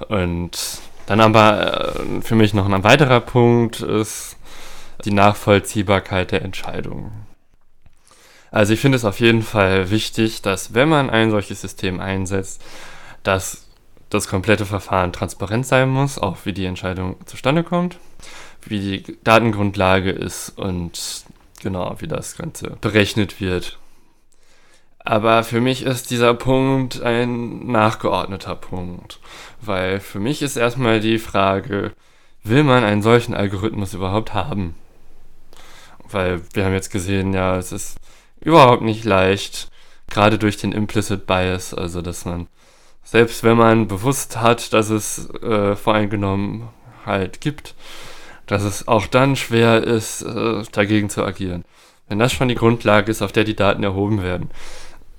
Und dann aber äh, für mich noch ein weiterer Punkt ist die Nachvollziehbarkeit der Entscheidungen. Also ich finde es auf jeden Fall wichtig, dass wenn man ein solches System einsetzt, dass das komplette Verfahren transparent sein muss, auch wie die Entscheidung zustande kommt, wie die Datengrundlage ist und genau, wie das Ganze berechnet wird. Aber für mich ist dieser Punkt ein nachgeordneter Punkt, weil für mich ist erstmal die Frage, will man einen solchen Algorithmus überhaupt haben? Weil wir haben jetzt gesehen, ja, es ist überhaupt nicht leicht, gerade durch den Implicit Bias, also dass man selbst wenn man bewusst hat, dass es äh, Voreingenommenheit gibt, dass es auch dann schwer ist, äh, dagegen zu agieren. Wenn das schon die Grundlage ist, auf der die Daten erhoben werden,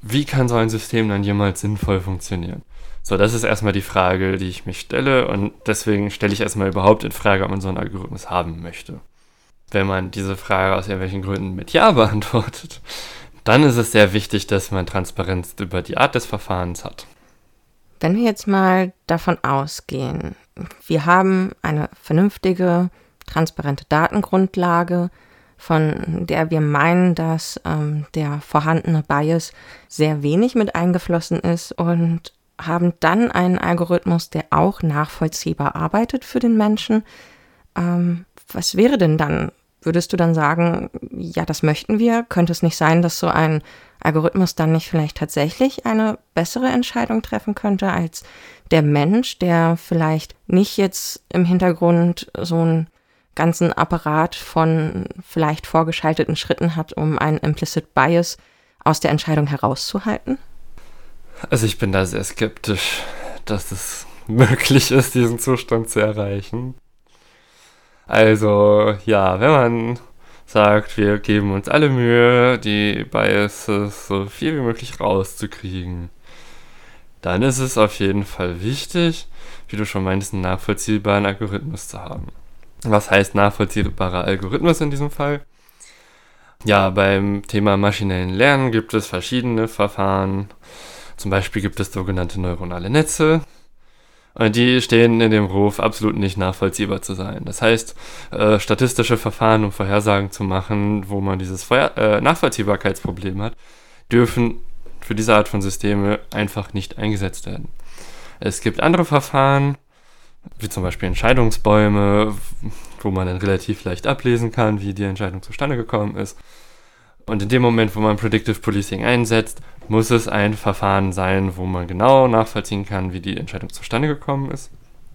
wie kann so ein System dann jemals sinnvoll funktionieren? So, das ist erstmal die Frage, die ich mich stelle und deswegen stelle ich erstmal überhaupt in Frage, ob man so einen Algorithmus haben möchte. Wenn man diese Frage aus irgendwelchen Gründen mit Ja beantwortet, dann ist es sehr wichtig, dass man Transparenz über die Art des Verfahrens hat. Wenn wir jetzt mal davon ausgehen, wir haben eine vernünftige, transparente Datengrundlage, von der wir meinen, dass ähm, der vorhandene Bias sehr wenig mit eingeflossen ist und haben dann einen Algorithmus, der auch nachvollziehbar arbeitet für den Menschen. Ähm, was wäre denn dann? Würdest du dann sagen, ja, das möchten wir? Könnte es nicht sein, dass so ein Algorithmus dann nicht vielleicht tatsächlich eine bessere Entscheidung treffen könnte als der Mensch, der vielleicht nicht jetzt im Hintergrund so einen ganzen Apparat von vielleicht vorgeschalteten Schritten hat, um einen Implicit Bias aus der Entscheidung herauszuhalten? Also ich bin da sehr skeptisch, dass es möglich ist, diesen Zustand zu erreichen. Also ja, wenn man sagt, wir geben uns alle Mühe, die Biases so viel wie möglich rauszukriegen. Dann ist es auf jeden Fall wichtig, wie du schon meinst, einen nachvollziehbaren Algorithmus zu haben. Was heißt nachvollziehbarer Algorithmus in diesem Fall? Ja, beim Thema maschinellen Lernen gibt es verschiedene Verfahren. Zum Beispiel gibt es sogenannte neuronale Netze. Und die stehen in dem Ruf, absolut nicht nachvollziehbar zu sein. Das heißt, äh, statistische Verfahren, um Vorhersagen zu machen, wo man dieses Vorher äh, Nachvollziehbarkeitsproblem hat, dürfen für diese Art von Systeme einfach nicht eingesetzt werden. Es gibt andere Verfahren, wie zum Beispiel Entscheidungsbäume, wo man dann relativ leicht ablesen kann, wie die Entscheidung zustande gekommen ist. Und in dem Moment, wo man Predictive Policing einsetzt, muss es ein Verfahren sein, wo man genau nachvollziehen kann, wie die Entscheidung zustande gekommen ist,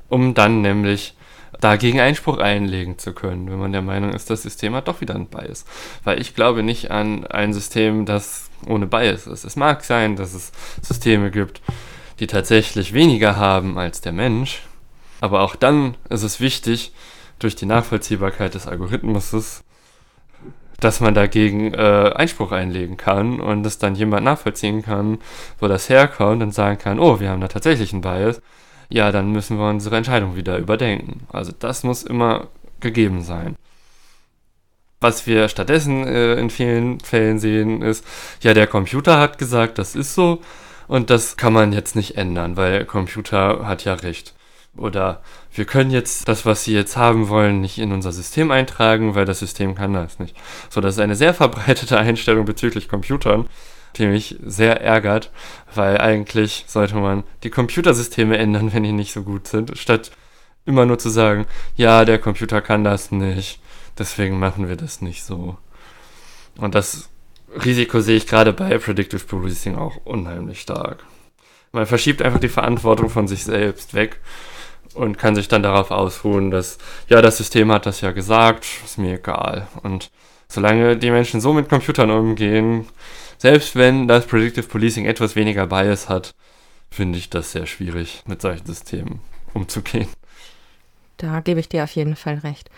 um dann nämlich dagegen Einspruch einlegen zu können, wenn man der Meinung ist, das System hat doch wieder ein Bias. Weil ich glaube nicht an ein System, das ohne Bias ist. Es mag sein, dass es Systeme gibt, die tatsächlich weniger haben als der Mensch, aber auch dann ist es wichtig, durch die Nachvollziehbarkeit des Algorithmus, dass man dagegen äh, Einspruch einlegen kann und dass dann jemand nachvollziehen kann, wo das herkommt und sagen kann, oh, wir haben da tatsächlich einen Bias ja, dann müssen wir unsere Entscheidung wieder überdenken. Also das muss immer gegeben sein. Was wir stattdessen äh, in vielen Fällen sehen, ist, ja, der Computer hat gesagt, das ist so und das kann man jetzt nicht ändern, weil der Computer hat ja recht. Oder wir können jetzt das, was Sie jetzt haben wollen, nicht in unser System eintragen, weil das System kann das nicht. So, das ist eine sehr verbreitete Einstellung bezüglich Computern die mich sehr ärgert, weil eigentlich sollte man die Computersysteme ändern, wenn die nicht so gut sind, statt immer nur zu sagen, ja, der Computer kann das nicht, deswegen machen wir das nicht so. Und das Risiko sehe ich gerade bei Predictive Policing auch unheimlich stark. Man verschiebt einfach die Verantwortung von sich selbst weg und kann sich dann darauf ausruhen, dass, ja, das System hat das ja gesagt, ist mir egal. Und solange die Menschen so mit Computern umgehen, selbst wenn das Predictive Policing etwas weniger Bias hat, finde ich das sehr schwierig, mit solchen Systemen umzugehen. Da gebe ich dir auf jeden Fall recht.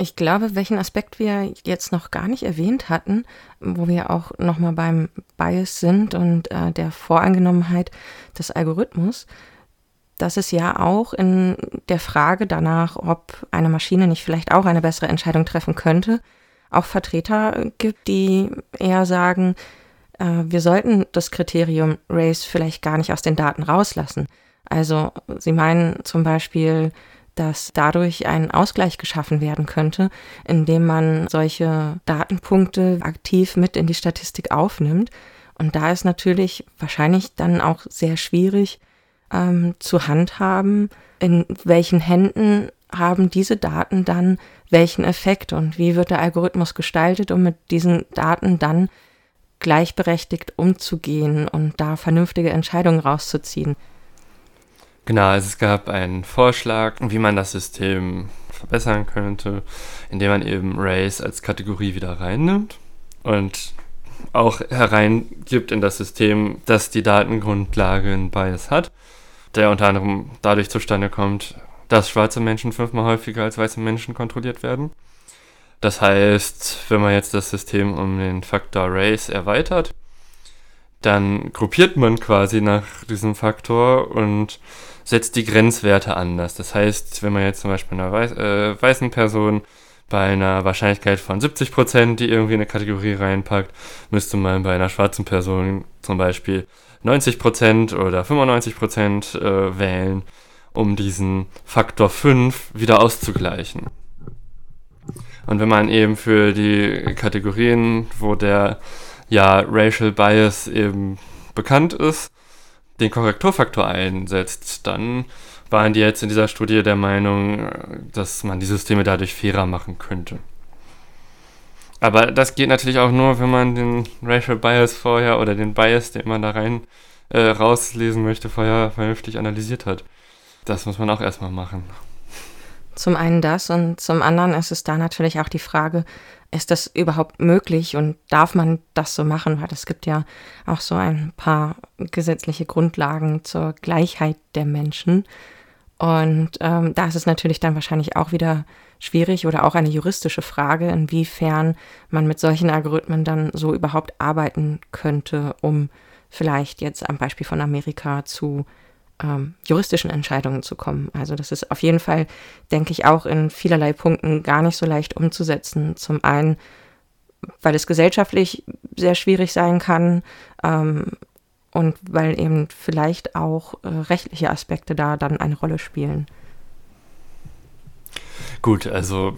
Ich glaube, welchen Aspekt wir jetzt noch gar nicht erwähnt hatten, wo wir auch nochmal beim Bias sind und äh, der Voreingenommenheit des Algorithmus, dass es ja auch in der Frage danach, ob eine Maschine nicht vielleicht auch eine bessere Entscheidung treffen könnte, auch Vertreter gibt, die eher sagen, äh, wir sollten das Kriterium Race vielleicht gar nicht aus den Daten rauslassen. Also sie meinen zum Beispiel, dass dadurch ein Ausgleich geschaffen werden könnte, indem man solche Datenpunkte aktiv mit in die Statistik aufnimmt. Und da ist natürlich wahrscheinlich dann auch sehr schwierig ähm, zu handhaben, in welchen Händen haben diese Daten dann welchen Effekt und wie wird der Algorithmus gestaltet, um mit diesen Daten dann gleichberechtigt umzugehen und da vernünftige Entscheidungen rauszuziehen. Genau, also es gab einen Vorschlag, wie man das System verbessern könnte, indem man eben Race als Kategorie wieder reinnimmt und auch hereingibt in das System, dass die Datengrundlage einen Bias hat, der unter anderem dadurch zustande kommt, dass schwarze Menschen fünfmal häufiger als weiße Menschen kontrolliert werden. Das heißt, wenn man jetzt das System um den Faktor Race erweitert, dann gruppiert man quasi nach diesem Faktor und setzt die Grenzwerte anders. Das heißt, wenn man jetzt zum Beispiel einer weiß, äh, weißen Person bei einer Wahrscheinlichkeit von 70%, die irgendwie in eine Kategorie reinpackt, müsste man bei einer schwarzen Person zum Beispiel 90% oder 95% äh, wählen, um diesen Faktor 5 wieder auszugleichen. Und wenn man eben für die Kategorien, wo der ja Racial Bias eben bekannt ist, den Korrekturfaktor einsetzt, dann waren die jetzt in dieser Studie der Meinung, dass man die Systeme dadurch fairer machen könnte. Aber das geht natürlich auch nur, wenn man den Racial Bias vorher oder den Bias, den man da rein äh, rauslesen möchte, vorher vernünftig analysiert hat. Das muss man auch erstmal machen. Zum einen das und zum anderen ist es da natürlich auch die Frage, ist das überhaupt möglich und darf man das so machen? Weil es gibt ja auch so ein paar gesetzliche Grundlagen zur Gleichheit der Menschen. Und ähm, da ist es natürlich dann wahrscheinlich auch wieder schwierig oder auch eine juristische Frage, inwiefern man mit solchen Algorithmen dann so überhaupt arbeiten könnte, um vielleicht jetzt am Beispiel von Amerika zu ähm, juristischen Entscheidungen zu kommen. Also das ist auf jeden Fall, denke ich, auch in vielerlei Punkten gar nicht so leicht umzusetzen. Zum einen, weil es gesellschaftlich sehr schwierig sein kann ähm, und weil eben vielleicht auch äh, rechtliche Aspekte da dann eine Rolle spielen. Gut, also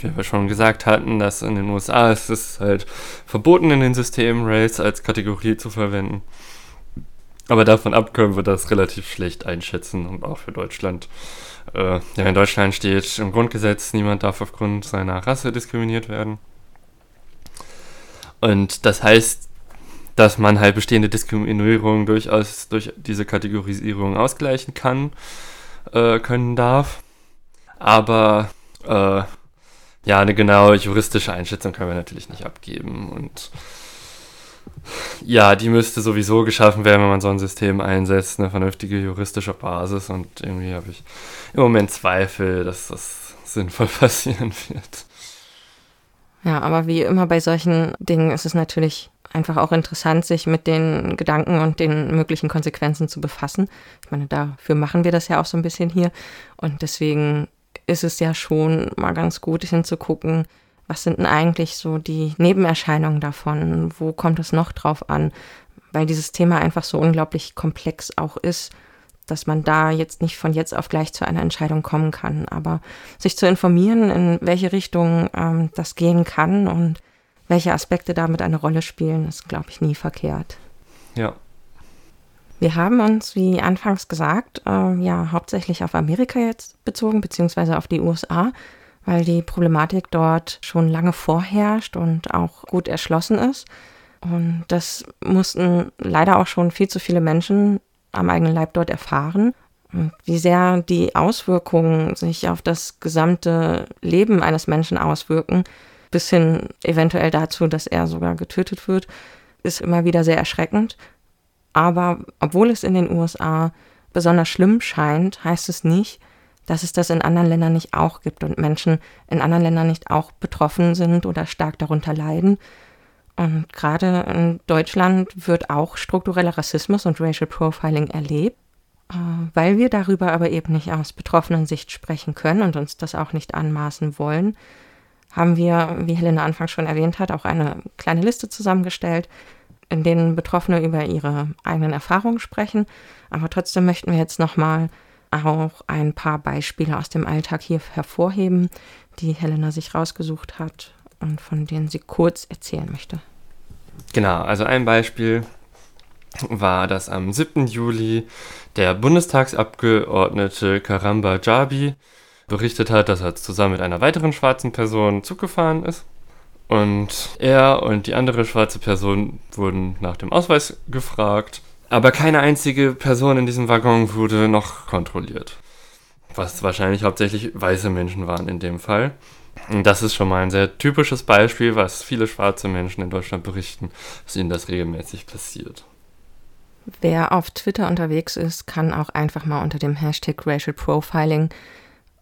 wie wir schon gesagt hatten, dass in den USA ist es halt verboten in den Systemen Rails als Kategorie zu verwenden. Aber davon ab können wir das relativ schlecht einschätzen und auch für Deutschland. Äh, ja, in Deutschland steht im Grundgesetz, niemand darf aufgrund seiner Rasse diskriminiert werden. Und das heißt, dass man halt bestehende Diskriminierung durchaus durch diese Kategorisierung ausgleichen kann, äh, können darf. Aber äh, ja, eine genaue juristische Einschätzung können wir natürlich nicht abgeben. Und ja, die müsste sowieso geschaffen werden, wenn man so ein System einsetzt, eine vernünftige juristische Basis. Und irgendwie habe ich im Moment Zweifel, dass das sinnvoll passieren wird. Ja, aber wie immer bei solchen Dingen ist es natürlich einfach auch interessant, sich mit den Gedanken und den möglichen Konsequenzen zu befassen. Ich meine, dafür machen wir das ja auch so ein bisschen hier. Und deswegen ist es ja schon mal ganz gut hinzugucken, was sind denn eigentlich so die Nebenerscheinungen davon? Wo kommt es noch drauf an? Weil dieses Thema einfach so unglaublich komplex auch ist, dass man da jetzt nicht von jetzt auf gleich zu einer Entscheidung kommen kann. Aber sich zu informieren, in welche Richtung ähm, das gehen kann und welche Aspekte damit eine Rolle spielen, ist, glaube ich, nie verkehrt. Ja. Wir haben uns, wie anfangs gesagt, äh, ja hauptsächlich auf Amerika jetzt bezogen, beziehungsweise auf die USA weil die Problematik dort schon lange vorherrscht und auch gut erschlossen ist. Und das mussten leider auch schon viel zu viele Menschen am eigenen Leib dort erfahren. Und wie sehr die Auswirkungen sich auf das gesamte Leben eines Menschen auswirken, bis hin eventuell dazu, dass er sogar getötet wird, ist immer wieder sehr erschreckend. Aber obwohl es in den USA besonders schlimm scheint, heißt es nicht, dass es das in anderen Ländern nicht auch gibt und Menschen in anderen Ländern nicht auch betroffen sind oder stark darunter leiden. Und gerade in Deutschland wird auch struktureller Rassismus und Racial Profiling erlebt. Äh, weil wir darüber aber eben nicht aus betroffenen Sicht sprechen können und uns das auch nicht anmaßen wollen, haben wir, wie Helena anfangs schon erwähnt hat, auch eine kleine Liste zusammengestellt, in denen Betroffene über ihre eigenen Erfahrungen sprechen. Aber trotzdem möchten wir jetzt nochmal auch ein paar Beispiele aus dem Alltag hier hervorheben, die Helena sich rausgesucht hat und von denen sie kurz erzählen möchte. Genau, also ein Beispiel war, dass am 7. Juli der Bundestagsabgeordnete Karamba Jabi berichtet hat, dass er zusammen mit einer weiteren schwarzen Person Zug gefahren ist. Und er und die andere schwarze Person wurden nach dem Ausweis gefragt aber keine einzige Person in diesem Waggon wurde noch kontrolliert. Was wahrscheinlich hauptsächlich weiße Menschen waren in dem Fall. Und das ist schon mal ein sehr typisches Beispiel, was viele schwarze Menschen in Deutschland berichten, dass ihnen das regelmäßig passiert. Wer auf Twitter unterwegs ist, kann auch einfach mal unter dem Hashtag Racial Profiling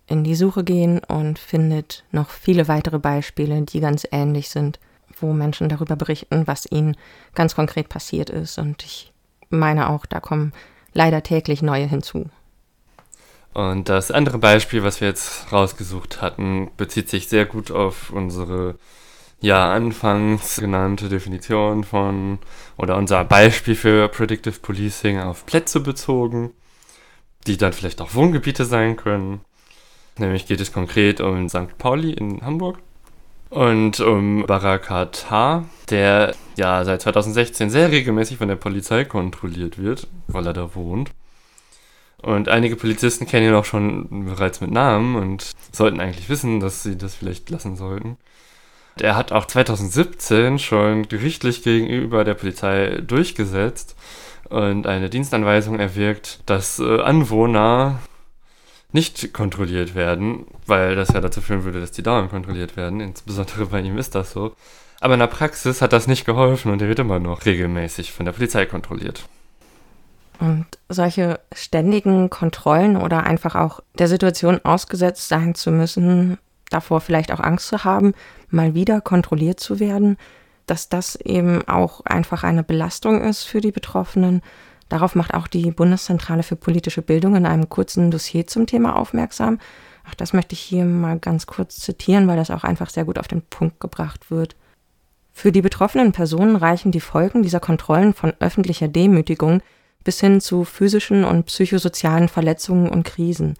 in die Suche gehen und findet noch viele weitere Beispiele, die ganz ähnlich sind, wo Menschen darüber berichten, was ihnen ganz konkret passiert ist. Und ich meine auch, da kommen leider täglich neue hinzu. Und das andere Beispiel, was wir jetzt rausgesucht hatten, bezieht sich sehr gut auf unsere ja anfangs genannte Definition von oder unser Beispiel für Predictive Policing auf Plätze bezogen, die dann vielleicht auch Wohngebiete sein können. Nämlich geht es konkret um St. Pauli in Hamburg und um Barakat H., der ja seit 2016 sehr regelmäßig von der Polizei kontrolliert wird, weil er da wohnt. Und einige Polizisten kennen ihn auch schon bereits mit Namen und sollten eigentlich wissen, dass sie das vielleicht lassen sollten. Er hat auch 2017 schon gerichtlich gegenüber der Polizei durchgesetzt und eine Dienstanweisung erwirkt, dass äh, Anwohner nicht kontrolliert werden, weil das ja dazu führen würde, dass die dauernd kontrolliert werden. Insbesondere bei ihm ist das so. Aber in der Praxis hat das nicht geholfen und er wird immer noch regelmäßig von der Polizei kontrolliert. Und solche ständigen Kontrollen oder einfach auch der Situation ausgesetzt sein zu müssen, davor vielleicht auch Angst zu haben, mal wieder kontrolliert zu werden, dass das eben auch einfach eine Belastung ist für die Betroffenen Darauf macht auch die Bundeszentrale für politische Bildung in einem kurzen Dossier zum Thema aufmerksam. Auch das möchte ich hier mal ganz kurz zitieren, weil das auch einfach sehr gut auf den Punkt gebracht wird. Für die betroffenen Personen reichen die Folgen dieser Kontrollen von öffentlicher Demütigung bis hin zu physischen und psychosozialen Verletzungen und Krisen.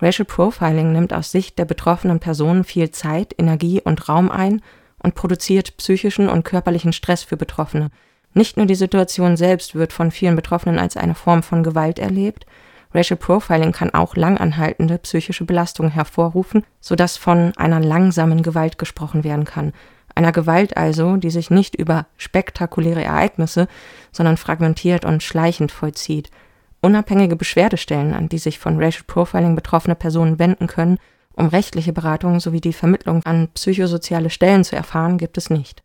Racial Profiling nimmt aus Sicht der betroffenen Personen viel Zeit, Energie und Raum ein und produziert psychischen und körperlichen Stress für Betroffene, Nicht nur die Situation selbst wird von vielen Betroffenen als eine Form von Gewalt erlebt, Racial Profiling kann auch langanhaltende psychische Belastungen hervorrufen, sodass von einer langsamen Gewalt gesprochen werden kann. Einer Gewalt also, die sich nicht über spektakuläre Ereignisse, sondern fragmentiert und schleichend vollzieht. Unabhängige Beschwerdestellen, an die sich von Racial Profiling betroffene Personen wenden können, um rechtliche Beratung sowie die Vermittlung an psychosoziale Stellen zu erfahren, gibt es nicht.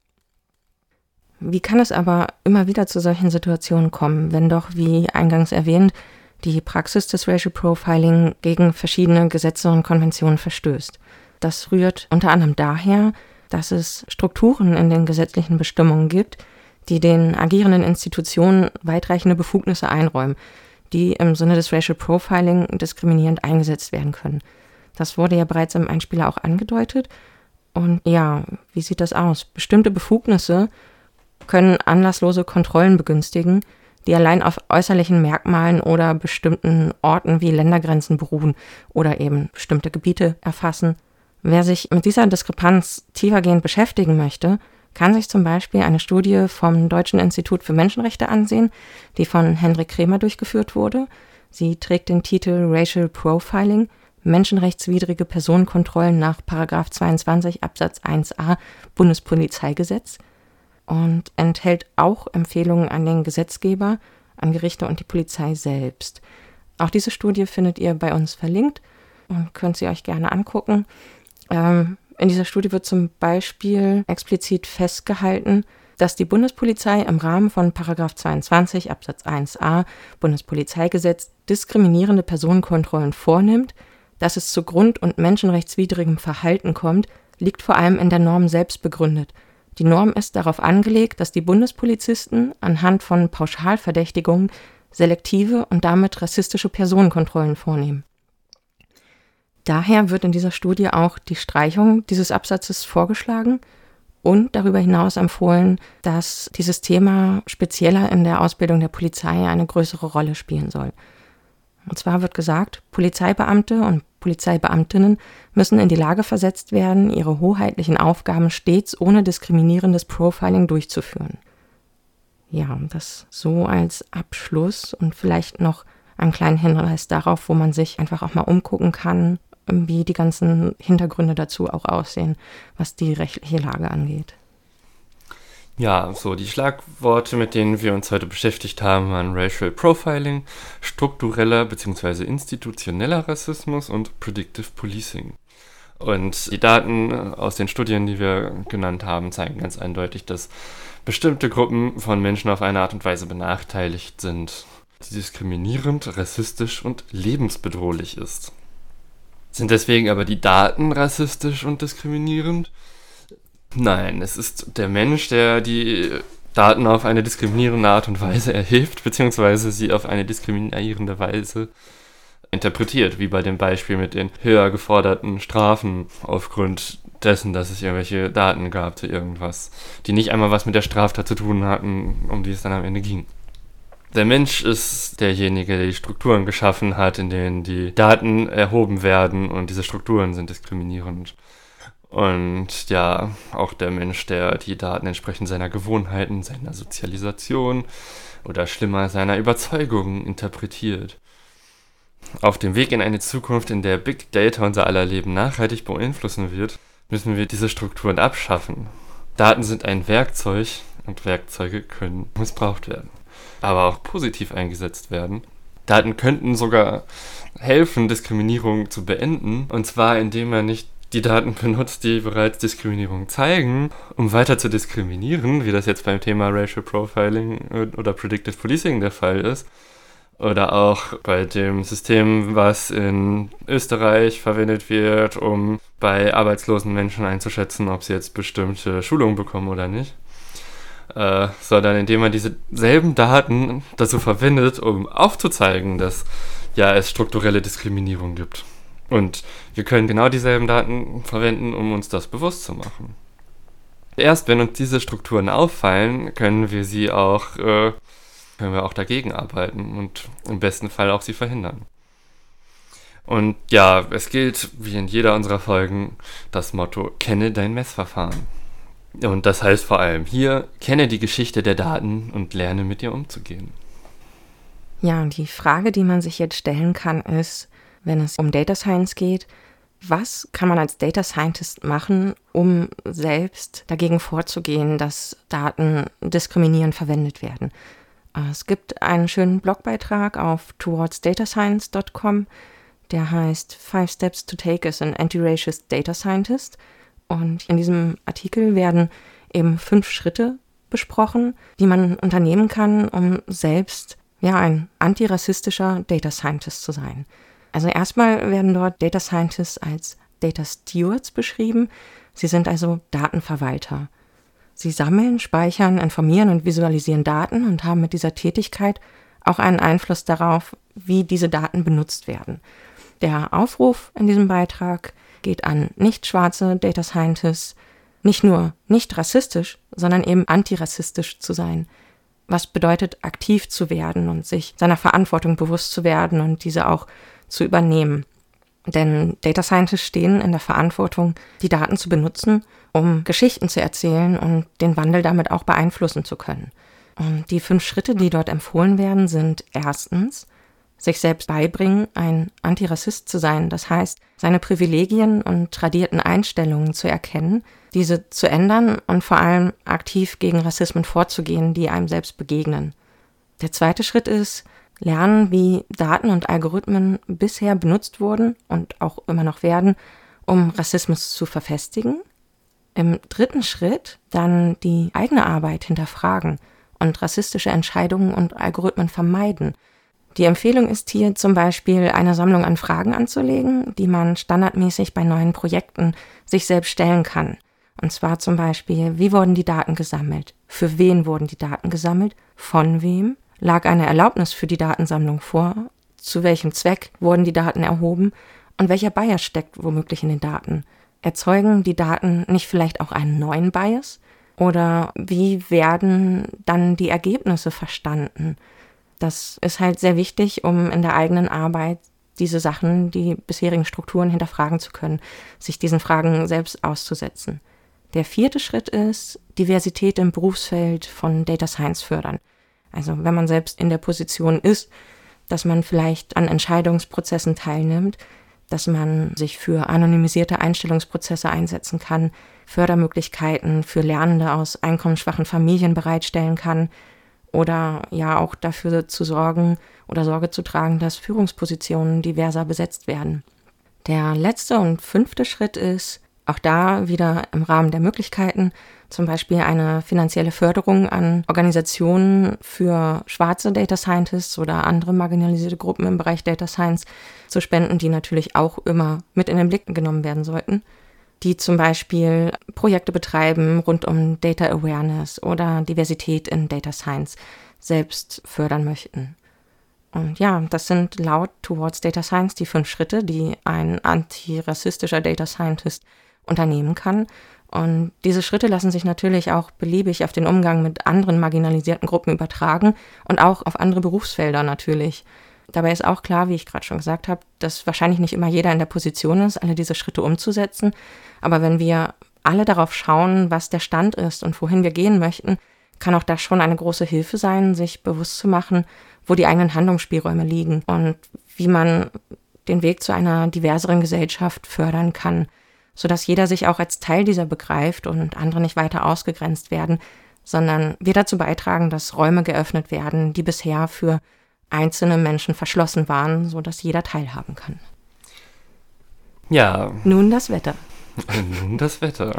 Wie kann es aber immer wieder zu solchen Situationen kommen, wenn doch, wie eingangs erwähnt, die Praxis des Racial Profiling gegen verschiedene Gesetze und Konventionen verstößt? Das rührt unter anderem daher, dass es Strukturen in den gesetzlichen Bestimmungen gibt, die den agierenden Institutionen weitreichende Befugnisse einräumen, die im Sinne des Racial Profiling diskriminierend eingesetzt werden können. Das wurde ja bereits im Einspieler auch angedeutet. Und ja, wie sieht das aus? Bestimmte Befugnisse können anlasslose Kontrollen begünstigen, die allein auf äußerlichen Merkmalen oder bestimmten Orten wie Ländergrenzen beruhen oder eben bestimmte Gebiete erfassen. Wer sich mit dieser Diskrepanz tiefergehend beschäftigen möchte, kann sich zum Beispiel eine Studie vom Deutschen Institut für Menschenrechte ansehen, die von Hendrik Kremer durchgeführt wurde. Sie trägt den Titel Racial Profiling – menschenrechtswidrige Personenkontrollen nach 22 Absatz 1a Bundespolizeigesetz und enthält auch Empfehlungen an den Gesetzgeber, an Gerichte und die Polizei selbst. Auch diese Studie findet ihr bei uns verlinkt und könnt sie euch gerne angucken. Ähm, in dieser Studie wird zum Beispiel explizit festgehalten, dass die Bundespolizei im Rahmen von 22 Absatz 1a Bundespolizeigesetz diskriminierende Personenkontrollen vornimmt, dass es zu grund- und menschenrechtswidrigem Verhalten kommt, liegt vor allem in der Norm selbst begründet. Die Norm ist darauf angelegt, dass die Bundespolizisten anhand von Pauschalverdächtigungen selektive und damit rassistische Personenkontrollen vornehmen. Daher wird in dieser Studie auch die Streichung dieses Absatzes vorgeschlagen und darüber hinaus empfohlen, dass dieses Thema spezieller in der Ausbildung der Polizei eine größere Rolle spielen soll. Und zwar wird gesagt, Polizeibeamte und Polizeibeamtinnen müssen in die Lage versetzt werden, ihre hoheitlichen Aufgaben stets ohne diskriminierendes Profiling durchzuführen. Ja, das so als Abschluss und vielleicht noch einen kleinen Hinweis darauf, wo man sich einfach auch mal umgucken kann, wie die ganzen Hintergründe dazu auch aussehen, was die rechtliche Lage angeht. Ja, so die Schlagworte, mit denen wir uns heute beschäftigt haben, waren Racial Profiling, struktureller bzw. institutioneller Rassismus und Predictive Policing. Und die Daten aus den Studien, die wir genannt haben, zeigen ganz eindeutig, dass bestimmte Gruppen von Menschen auf eine Art und Weise benachteiligt sind, die diskriminierend, rassistisch und lebensbedrohlich ist. Sind deswegen aber die Daten rassistisch und diskriminierend? Nein, es ist der Mensch, der die Daten auf eine diskriminierende Art und Weise erhebt, beziehungsweise sie auf eine diskriminierende Weise interpretiert, wie bei dem Beispiel mit den höher geforderten Strafen aufgrund dessen, dass es irgendwelche Daten gab zu irgendwas, die nicht einmal was mit der Straftat zu tun hatten, um die es dann am Ende ging. Der Mensch ist derjenige, der die Strukturen geschaffen hat, in denen die Daten erhoben werden und diese Strukturen sind diskriminierend. Und ja, auch der Mensch, der die Daten entsprechend seiner Gewohnheiten, seiner Sozialisation oder schlimmer seiner Überzeugungen interpretiert. Auf dem Weg in eine Zukunft, in der Big Data unser aller Leben nachhaltig beeinflussen wird, müssen wir diese Strukturen abschaffen. Daten sind ein Werkzeug und Werkzeuge können missbraucht werden, aber auch positiv eingesetzt werden. Daten könnten sogar helfen, Diskriminierung zu beenden, und zwar indem man nicht die Daten benutzt, die bereits Diskriminierung zeigen, um weiter zu diskriminieren, wie das jetzt beim Thema Racial Profiling oder Predictive Policing der Fall ist. Oder auch bei dem System, was in Österreich verwendet wird, um bei arbeitslosen Menschen einzuschätzen, ob sie jetzt bestimmte Schulungen bekommen oder nicht. Äh, sondern indem man diese selben Daten dazu verwendet, um aufzuzeigen, dass ja es strukturelle Diskriminierung gibt. Und wir können genau dieselben Daten verwenden, um uns das bewusst zu machen. Erst wenn uns diese Strukturen auffallen, können wir sie auch, äh, können wir auch dagegen arbeiten und im besten Fall auch sie verhindern. Und ja, es gilt, wie in jeder unserer Folgen, das Motto, kenne dein Messverfahren. Und das heißt vor allem hier, kenne die Geschichte der Daten und lerne mit ihr umzugehen. Ja, und die Frage, die man sich jetzt stellen kann, ist, wenn es um Data Science geht, was kann man als Data Scientist machen, um selbst dagegen vorzugehen, dass Daten diskriminierend verwendet werden? Äh, es gibt einen schönen Blogbeitrag auf towardsdatascience.com, der heißt Five Steps to Take as an Anti-Racist Data Scientist. Und in diesem Artikel werden eben fünf Schritte besprochen, die man unternehmen kann, um selbst ja ein antirassistischer Data Scientist zu sein. Also erstmal werden dort Data Scientists als Data Stewards beschrieben. Sie sind also Datenverwalter. Sie sammeln, speichern, informieren und visualisieren Daten und haben mit dieser Tätigkeit auch einen Einfluss darauf, wie diese Daten benutzt werden. Der Aufruf in diesem Beitrag geht an nicht schwarze Data Scientists, nicht nur nicht rassistisch, sondern eben antirassistisch zu sein. Was bedeutet, aktiv zu werden und sich seiner Verantwortung bewusst zu werden und diese auch zu übernehmen. Denn Data Scientists stehen in der Verantwortung, die Daten zu benutzen, um Geschichten zu erzählen und den Wandel damit auch beeinflussen zu können. Und die fünf Schritte, die dort empfohlen werden, sind erstens, sich selbst beibringen, ein Antirassist zu sein, das heißt, seine Privilegien und tradierten Einstellungen zu erkennen, diese zu ändern und vor allem aktiv gegen Rassismen vorzugehen, die einem selbst begegnen. Der zweite Schritt ist, lernen, wie Daten und Algorithmen bisher benutzt wurden und auch immer noch werden, um Rassismus zu verfestigen. Im dritten Schritt dann die eigene Arbeit hinterfragen und rassistische Entscheidungen und Algorithmen vermeiden. Die Empfehlung ist hier zum Beispiel eine Sammlung an Fragen anzulegen, die man standardmäßig bei neuen Projekten sich selbst stellen kann. Und zwar zum Beispiel, wie wurden die Daten gesammelt? Für wen wurden die Daten gesammelt? Von wem? Lag eine Erlaubnis für die Datensammlung vor? Zu welchem Zweck wurden die Daten erhoben? Und welcher Bias steckt womöglich in den Daten? Erzeugen die Daten nicht vielleicht auch einen neuen Bias? Oder wie werden dann die Ergebnisse verstanden? Das ist halt sehr wichtig, um in der eigenen Arbeit diese Sachen, die bisherigen Strukturen hinterfragen zu können, sich diesen Fragen selbst auszusetzen. Der vierte Schritt ist, Diversität im Berufsfeld von Data Science fördern. Also wenn man selbst in der Position ist, dass man vielleicht an Entscheidungsprozessen teilnimmt, dass man sich für anonymisierte Einstellungsprozesse einsetzen kann, Fördermöglichkeiten für Lernende aus einkommensschwachen Familien bereitstellen kann oder ja auch dafür zu sorgen oder Sorge zu tragen, dass Führungspositionen diverser besetzt werden. Der letzte und fünfte Schritt ist, auch da wieder im Rahmen der Möglichkeiten, zum Beispiel eine finanzielle Förderung an Organisationen für schwarze Data Scientists oder andere marginalisierte Gruppen im Bereich Data Science zu spenden, die natürlich auch immer mit in den Blick genommen werden sollten, die zum Beispiel Projekte betreiben rund um Data Awareness oder Diversität in Data Science selbst fördern möchten. Und ja, das sind laut Towards Data Science die fünf Schritte, die ein antirassistischer Data Scientist unternehmen kann. Und diese Schritte lassen sich natürlich auch beliebig auf den Umgang mit anderen marginalisierten Gruppen übertragen und auch auf andere Berufsfelder natürlich. Dabei ist auch klar, wie ich gerade schon gesagt habe, dass wahrscheinlich nicht immer jeder in der Position ist, alle diese Schritte umzusetzen. Aber wenn wir alle darauf schauen, was der Stand ist und wohin wir gehen möchten, kann auch das schon eine große Hilfe sein, sich bewusst zu machen, wo die eigenen Handlungsspielräume liegen und wie man den Weg zu einer diverseren Gesellschaft fördern kann sodass jeder sich auch als Teil dieser begreift und andere nicht weiter ausgegrenzt werden, sondern wir dazu beitragen, dass Räume geöffnet werden, die bisher für einzelne Menschen verschlossen waren, sodass jeder teilhaben kann. Ja. Nun das Wetter. Nun das Wetter.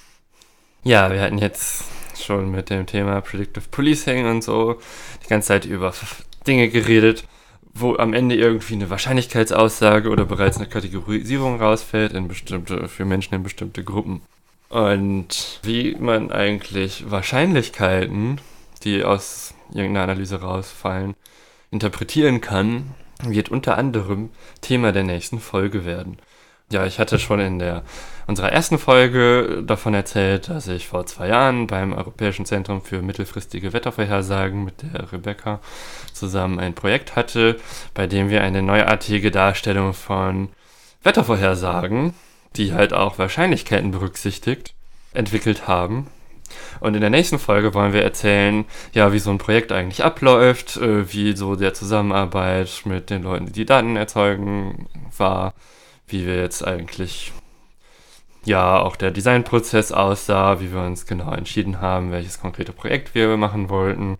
ja, wir hatten jetzt schon mit dem Thema Predictive Policing und so die ganze Zeit über Dinge geredet wo am Ende irgendwie eine Wahrscheinlichkeitsaussage oder bereits eine Kategorisierung rausfällt in bestimmte, für Menschen in bestimmte Gruppen. Und wie man eigentlich Wahrscheinlichkeiten, die aus irgendeiner Analyse rausfallen, interpretieren kann, wird unter anderem Thema der nächsten Folge werden. Ja, ich hatte schon in der unserer ersten Folge davon erzählt, dass ich vor zwei Jahren beim Europäischen Zentrum für mittelfristige Wettervorhersagen mit der Rebecca zusammen ein Projekt hatte, bei dem wir eine neuartige Darstellung von Wettervorhersagen, die halt auch Wahrscheinlichkeiten berücksichtigt, entwickelt haben. Und in der nächsten Folge wollen wir erzählen, ja, wie so ein Projekt eigentlich abläuft, äh, wie so der Zusammenarbeit mit den Leuten, die die Daten erzeugen, war, wie wir jetzt eigentlich, ja, auch der Designprozess aussah, wie wir uns genau entschieden haben, welches konkrete Projekt wir machen wollten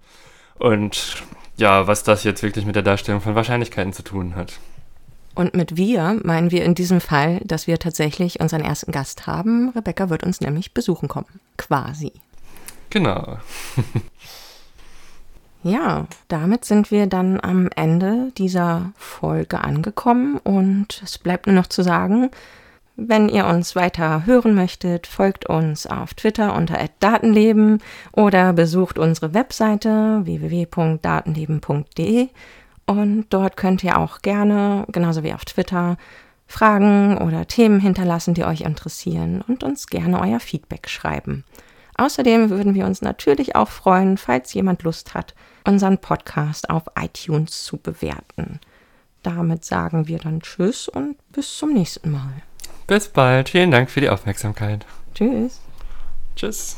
und ja, was das jetzt wirklich mit der Darstellung von Wahrscheinlichkeiten zu tun hat. Und mit wir meinen wir in diesem Fall, dass wir tatsächlich unseren ersten Gast haben. Rebecca wird uns nämlich besuchen kommen. Quasi. Genau. ja, damit sind wir dann am Ende dieser Folge angekommen und es bleibt nur noch zu sagen, wenn ihr uns weiter hören möchtet, folgt uns auf Twitter unter @datenleben oder besucht unsere Webseite www.datenleben.de und dort könnt ihr auch gerne, genauso wie auf Twitter, Fragen oder Themen hinterlassen, die euch interessieren und uns gerne euer Feedback schreiben. Außerdem würden wir uns natürlich auch freuen, falls jemand Lust hat, unseren Podcast auf iTunes zu bewerten. Damit sagen wir dann Tschüss und bis zum nächsten Mal. Bis bald. Vielen Dank für die Aufmerksamkeit. Tschüss. Tschüss.